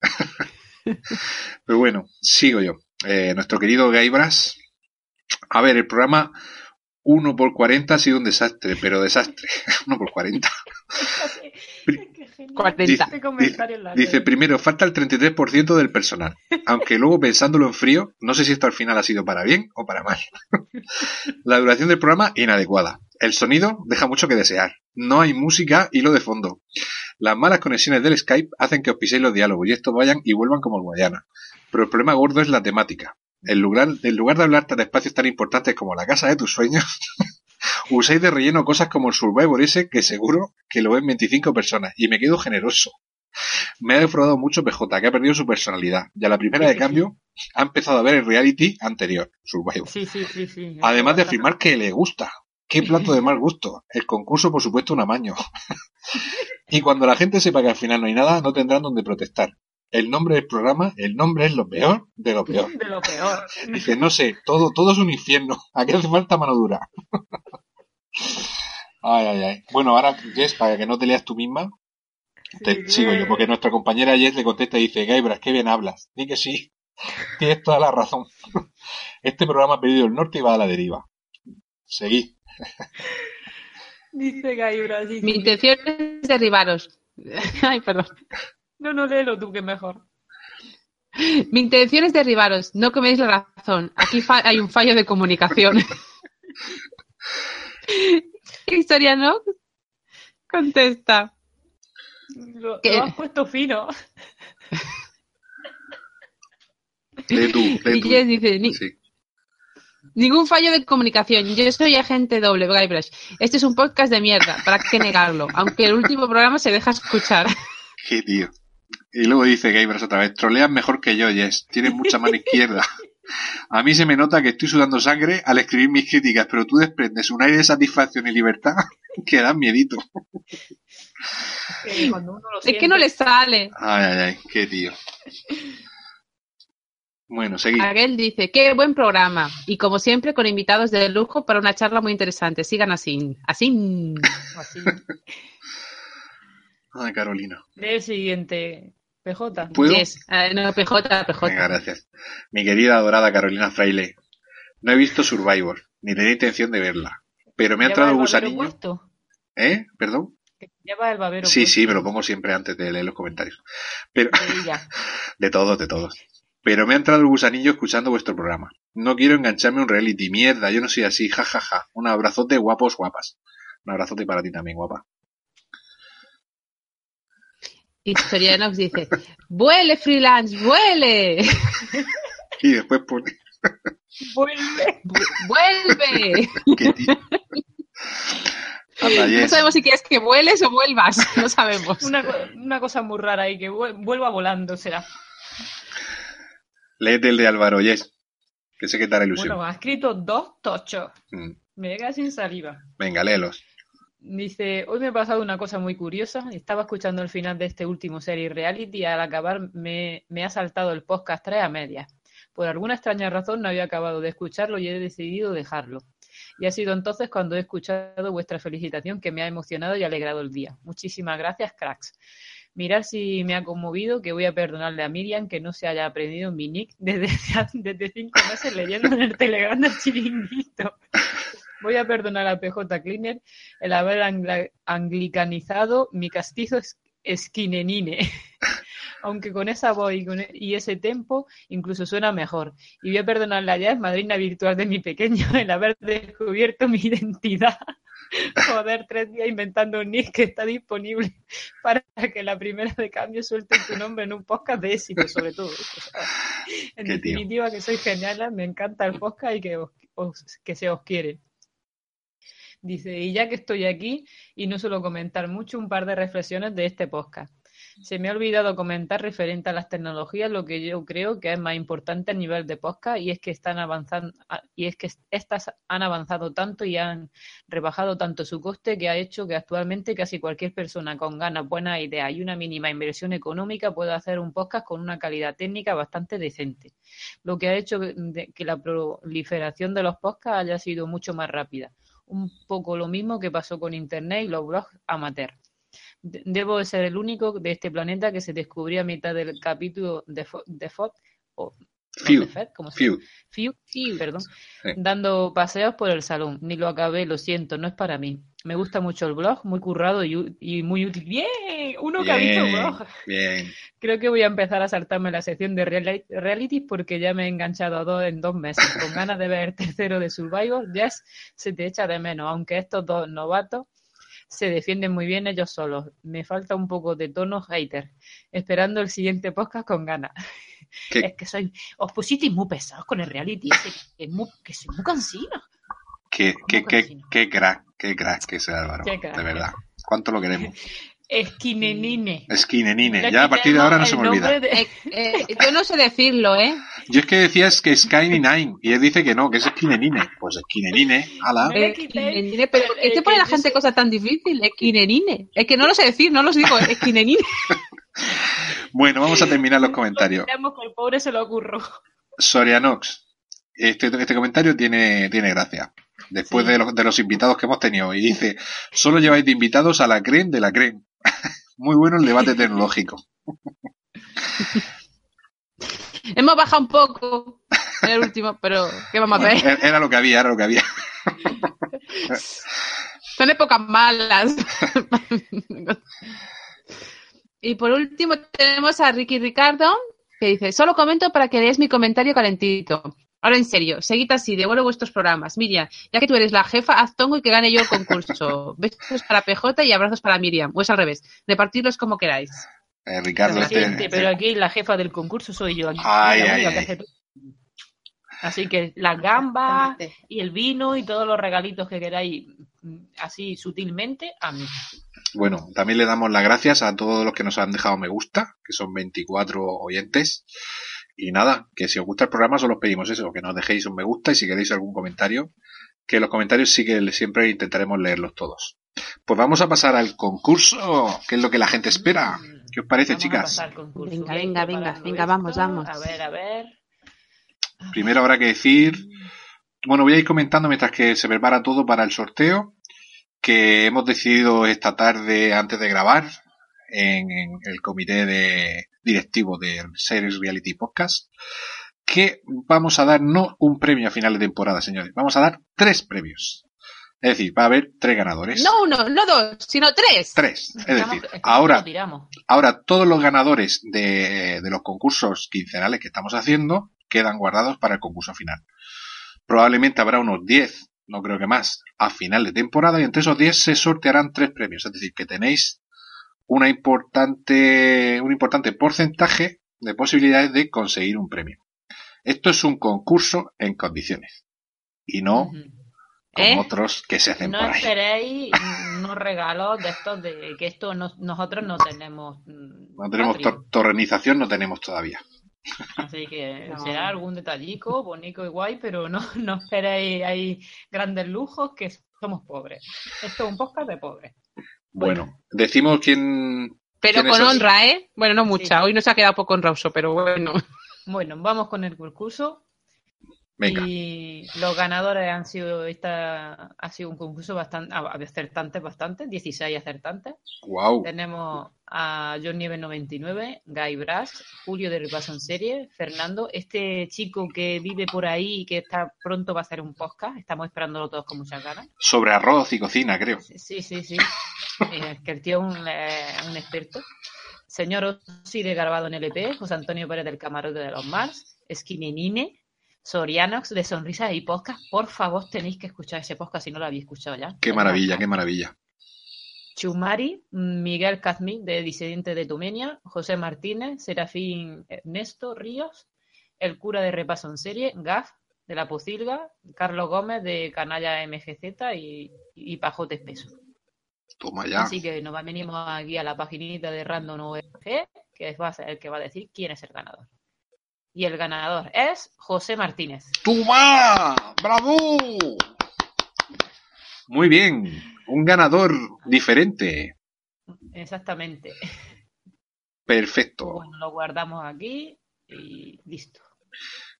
pero bueno, sigo yo. Eh, nuestro querido Gaibras. A ver, el programa 1 por 40 ha sido un desastre, pero desastre. 1 por 40. Dice, dice, primero, falta el 33% del personal. Aunque luego pensándolo en frío, no sé si esto al final ha sido para bien o para mal. La duración del programa, inadecuada. El sonido deja mucho que desear. No hay música y lo de fondo. Las malas conexiones del Skype hacen que os piséis los diálogos y estos vayan y vuelvan como el Guayana. Pero el problema gordo es la temática. En lugar, en lugar de hablar de espacios tan importantes como la casa de tus sueños, usáis de relleno cosas como el Survivor ese que seguro que lo ven 25 personas y me quedo generoso. Me ha defraudado mucho PJ, que ha perdido su personalidad. Y a la primera de cambio ha empezado a ver el reality anterior, Survivor. Sí, sí, sí, sí. Además de afirmar que le gusta. Qué plato de mal gusto. El concurso, por supuesto, un amaño. y cuando la gente sepa que al final no hay nada, no tendrán donde protestar. El nombre del programa, el nombre es lo peor de lo peor. De lo peor. Dice, no sé, todo, todo es un infierno. Aquí hace falta mano dura. ay, ay, ay. Bueno, ahora, Jess, para que no te leas tú misma, te sigo yo, porque nuestra compañera Jess le contesta y dice, Gaibras, qué bien hablas. Di que sí. Tienes toda la razón. Este programa ha perdido el norte y va a la deriva. Seguí. Dice Gaibras. dice- Mi intención es derribaros. Ay, perdón. No, no, léelo tú, que es mejor. Mi intención es derribaros, no que me deis la razón. Aquí hay un fallo de comunicación. ¿Qué historia no? Contesta. Lo, has puesto fino. Lee tú, lee Y tú. Dice, "Ni- Sí. ningún fallo de comunicación. Yo soy agente doble, Guybrush. Este es un podcast de mierda, ¿para qué negarlo? Aunque el último programa se deja escuchar. Qué tío. Y luego dice Gaibras otra vez, troleas mejor que yo, Jess. Tienes mucha mano izquierda. A mí se me nota que estoy sudando sangre al escribir mis críticas, pero tú desprendes un aire de satisfacción y libertad que da miedito. Uno lo Es siente- que no le sale. Ay, ay, ay, qué tío. Bueno, seguí. Aguel dice, qué buen programa. Y como siempre, con invitados de lujo para una charla muy interesante. Sigan así. Así. Así. Ay, Carolina. El siguiente. PJ. ¿Puedo? Yes. Eh, no, PJ, PJ. Venga, gracias. Mi querida adorada Carolina Fraile. No he visto Survivor, ni tenía intención de verla. Pero me ha ¿Lleva entrado gusanillo. puesto? ¿Eh? ¿Perdón? Lleva el babero Sí, puesto. sí, me lo pongo siempre antes de leer los comentarios. Pero, de todos, de todos. Pero me ha entrado el gusanillo escuchando vuestro programa. No quiero engancharme a un reality. Mierda, yo no soy así. Ja, ja, ja. Un abrazote guapos, guapas. Un abrazote para ti también, guapa. Historianox dice, vuele freelance, vuele. Y después pone... Vuelve. Vu- Vuelve. No sabemos si quieres que vueles o vuelvas. No sabemos. Una, una cosa muy rara ahí, que vuel- vuelva volando será. Léete el de Álvaro, Yes. Que sé que te hará ilusión. Bueno, ha escrito dos tochos. Mm. Me queda sin saliva. Venga, léelos. Dice, hoy me ha pasado una cosa muy curiosa. Estaba escuchando el final de este último serie reality y al acabar me, me ha saltado el podcast 3 a medias. Por alguna extraña razón no había acabado de escucharlo y he decidido dejarlo. Y ha sido entonces cuando he escuchado vuestra felicitación que me ha emocionado y alegrado el día. Muchísimas gracias, cracks. Mirad si me ha conmovido que voy a perdonarle a Miriam que no se haya aprendido mi nick desde, desde cinco meses leyendo en el Telegram del chiringuito. Voy a perdonar a PJ Cleaner el haber anglicanizado mi castizo es- esquinenine. Aunque con esa voz y, con e- y ese tempo incluso suena mejor. Y voy a perdonarle a Jazz, madrina virtual de mi pequeño, el haber descubierto mi identidad. Joder, tres días inventando un nick que está disponible para que la primera de cambio suelte tu nombre en un podcast de éxito, sobre todo. En tío. definitiva, que soy genial, me encanta el podcast y que, os- os- que se os quiere. Dice, y ya que estoy aquí, y no suelo comentar mucho, un par de reflexiones de este podcast. Se me ha olvidado comentar referente a las tecnologías lo que yo creo que es más importante a nivel de podcast y es que están avanzando y es que estas han avanzado tanto y han rebajado tanto su coste que ha hecho que actualmente casi cualquier persona con ganas, buenas ideas y una mínima inversión económica pueda hacer un podcast con una calidad técnica bastante decente, lo que ha hecho que la proliferación de los podcasts haya sido mucho más rápida. Un poco lo mismo que pasó con Internet y los blogs amateur. De- Debo de ser el único de este planeta que se descubrió a mitad del capítulo de, Fo- de FOD, o de Fed, ¿cómo se Feud. Feud, Feud, perdón, Sí. dando paseos por el salón. Ni lo acabé, lo siento, no es para mí. Me gusta mucho el blog, muy currado y, muy útil. ¡Bien! Uno que ha visto blog. bien. Creo que voy a empezar a saltarme la sección de reali- realities porque ya me he enganchado a dos en dos meses. Con ganas de ver el tercero de Survivor, Jess se te echa de menos, aunque estos dos novatos se defienden muy bien ellos solos. Me falta un poco de tono hater. Esperando el siguiente podcast con ganas. ¿Qué? Es que soy, os pusisteis muy pesados con el reality ese, que, es muy, que soy muy cansino. Qué, qué, ¿Cómo qué, qué crack, qué crack que sea Álvaro. Qué crack. De verdad. ¿Cuánto lo queremos? Esquinenine. Esquinenine. Ya a partir de ahora no se me olvida. de- Eh, eh, yo no sé decirlo, ¿eh? Yo es que decías que es Skyny Nine y él dice que no, que es Esquinenine. Pues Esquinenine, ala. Esquinenine, pero es que pone la gente cosas tan difíciles. Esquinenine. Es que no lo sé decir, no los digo. Esquinenine. Bueno, vamos a terminar los comentarios. Esperamos que el pobre se lo ocurrió. Sorianox. Este, este comentario tiene, tiene gracia. Después Sí. de, los, de los invitados que hemos tenido. Y dice, solo lleváis de invitados a la creen de la creen. Muy bueno el debate tecnológico. Hemos bajado un poco en el último, pero ¿qué vamos a ver? Era era lo que había, era lo que había. Son épocas malas. y por último tenemos a Ricky Ricardo, que dice, solo comento para que veáis mi comentario calentito. Ahora en serio, seguid así, devuelvo vuestros programas. Miriam, ya que tú eres la jefa, haz tongo y que gane yo el concurso. Besos para PJ y abrazos para Miriam. O es al revés, repartirlos como queráis. Eh, Ricardo, este- pero aquí la jefa del concurso soy yo. Aquí Ay, ay, que. Así que las gambas y el vino y todos los regalitos que queráis mm, así sutilmente a mí. Bueno, también le damos las gracias a todos los que nos han dejado me gusta, que son 24 oyentes. Y nada, que si os gusta el programa solo os pedimos eso, que nos dejéis un me gusta y si queréis algún comentario, que los comentarios sí que siempre intentaremos leerlos todos. Pues vamos a pasar al concurso, que es lo que la gente espera. ¿Qué os parece, Vamos a chicas? pasar al concurso. Venga, venga, venga, venga, vamos, vamos. A ver, a ver. Primero habrá que decir, bueno, voy a ir comentando mientras que se prepara todo para el sorteo, que hemos decidido esta tarde, antes de grabar, en, en el comité de directivo de Series Reality Podcast, que vamos a dar no un premio a final de temporada, señores, vamos a dar tres premios. Es decir, va a haber tres ganadores. No uno, no dos, sino tres. Tres. Es decir, ahora todos los ganadores de, de los concursos quincenales que estamos haciendo quedan guardados para el concurso final. Probablemente habrá unos 10, no creo que más, a final de temporada y entre esos 10 se sortearán tres premios. Es decir, que tenéis una importante, un importante porcentaje de posibilidades de conseguir un premio. Esto es un concurso en condiciones y no como ¿Eh? otros que se hacen No por ahí. esperéis unos regalos de estos de que esto no- nosotros no tenemos. mm, No tenemos torrenización, no tenemos todavía. Así que No. será algún detallico, bonito y guay, pero no, no esperéis hay grandes lujos que somos pobres. Esto es un podcast de pobres. Bueno, decimos quién, Pero ¿Quiénes con honra, ¿eh? Bueno, no mucha. Sí. Hoy no se ha quedado poco honroso, pero bueno. Bueno, vamos con el concurso. Venga. Y los ganadores han sido esta ha sido un concurso bastante ah, acertantes bastante, 16 acertantes. Wow. Tenemos a John Nieves 99, Guy Brass, Julio de Repaso en Serie, Fernando, este chico que vive por ahí y que está pronto va a hacer un podcast, estamos esperándolo todos con muchas ganas. Sobre arroz y cocina, creo. Sí, sí, sí. Eh, que el tío es un, eh, un experto. Señor Ossi de Garbado en LP, José Antonio Pérez del Camarote de los Mars, Esquinenine, Sorianox de Sonrisas y Podcast. Por favor, tenéis que escuchar ese podcast si no lo habéis escuchado ya. Qué maravilla, qué maravilla. Chumari, Miguel Cazmí de Disidente de Tumenia, José Martínez, Serafín Ernesto Ríos, El cura de repaso en serie, Gaf de La Pocilga, Carlos Gómez de Canalla MGZ y, y Pajote Espeso. Toma ya. Así que nos venimos aquí a la paginita de Random ORG, que va a ser el que va a decir quién es el ganador. Y el ganador es José Martínez. ¡Toma! ¡Bravo! Muy bien. Un ganador diferente. Exactamente. Perfecto. Bueno, lo guardamos aquí y listo.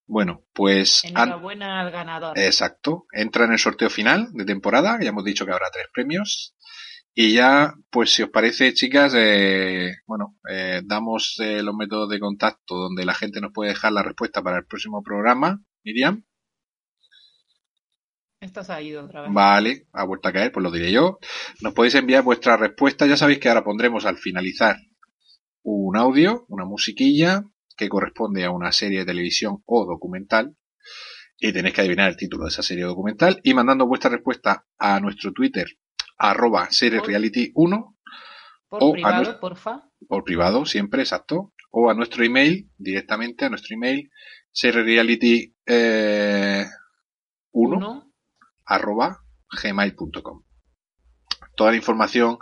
Bueno, pues... Enhorabuena al ganador. Exacto. Entra en el sorteo final de temporada. Ya hemos dicho que habrá tres premios. Y ya, pues si os parece, chicas, eh, bueno, eh, damos eh, los métodos de contacto donde la gente nos puede dejar la respuesta para el próximo programa. Miriam. Esto se ha ido otra vez. Vale, ha vuelto a caer, pues lo diré yo. Nos podéis enviar vuestra respuesta. Ya sabéis que ahora pondremos al finalizar un audio, una musiquilla que corresponde a una serie de televisión o documental. Y tenéis que adivinar el título de esa serie documental. Y mandando vuestra respuesta a nuestro Twitter, arroba series-reality1, Por o privado, nuestro- porfa. por privado, siempre, exacto. O a nuestro email, directamente a nuestro email, series-reality eh, 1 Uno. arroba gmail.com. Toda la información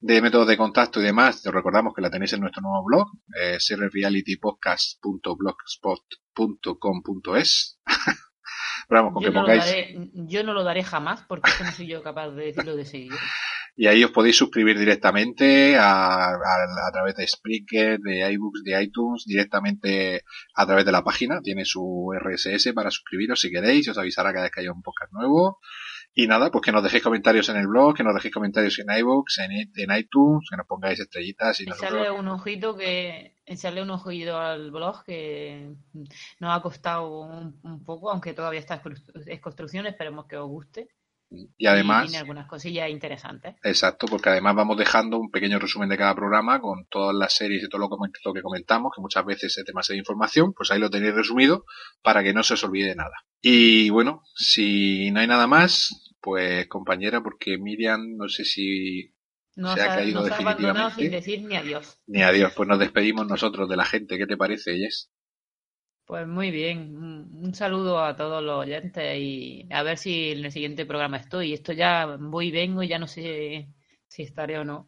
de métodos de contacto y demás, te recordamos que la tenéis en nuestro nuevo blog, eh, seriesrealitypodcast.blogspot.com.es. Pero vamos, con Yo que no, lo pongáis. daré, yo no lo daré jamás porque eso no soy yo capaz de decirlo de seguido. Y ahí os podéis suscribir directamente a, a- a través de Spreaker, de iBooks, de iTunes, directamente a través de la página. Tiene su RSS para suscribiros si queréis, os avisará cada vez que haya un podcast nuevo. Y nada, pues que nos dejéis comentarios en el blog, que nos dejéis comentarios en iBooks, en, en iTunes, que nos pongáis estrellitas y Echarle nosotros... un ojito que echarle un ojito al blog que nos ha costado un, un poco, aunque todavía está en constru- en construcción, esperemos que os guste. Y además... tiene algunas cosillas interesantes. Exacto, porque además vamos dejando un pequeño resumen de cada programa con todas las series y todo lo lo que comentamos, que muchas veces es demasiada información, pues ahí lo tenéis resumido para que no se os olvide nada. Y bueno, si no hay nada más, pues compañera, porque Miriam no sé si Nos se ha ha, caído nos ha abandonado sin definitivamente. decir ni adiós. Ni adiós, pues nos despedimos nosotros de la gente. ¿Qué te parece, Jess? Pues muy bien, un saludo a todos los oyentes y a ver si en el siguiente programa estoy. Esto ya voy y vengo y ya no sé si estaré o no.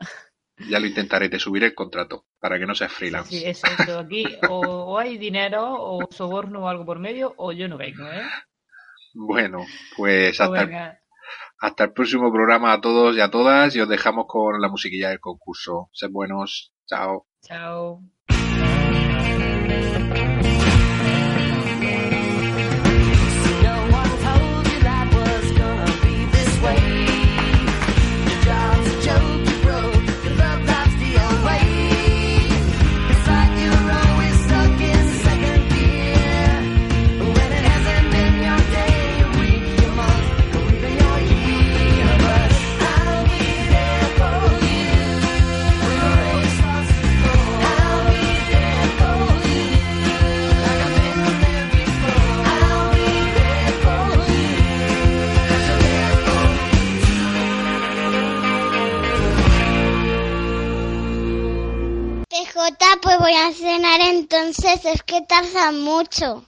Ya lo intentaré, te subiré el contrato para que no seas freelance. Sí, eso, eso. Aquí o, o hay dinero o soborno o algo por medio o yo no vengo, ¿eh? Bueno, pues Pues hasta venga, hasta el próximo programa a todos y a todas y os dejamos con la musiquilla del concurso. Sed buenos. Chao. chao. Pues voy a cenar entonces, es que tarda mucho.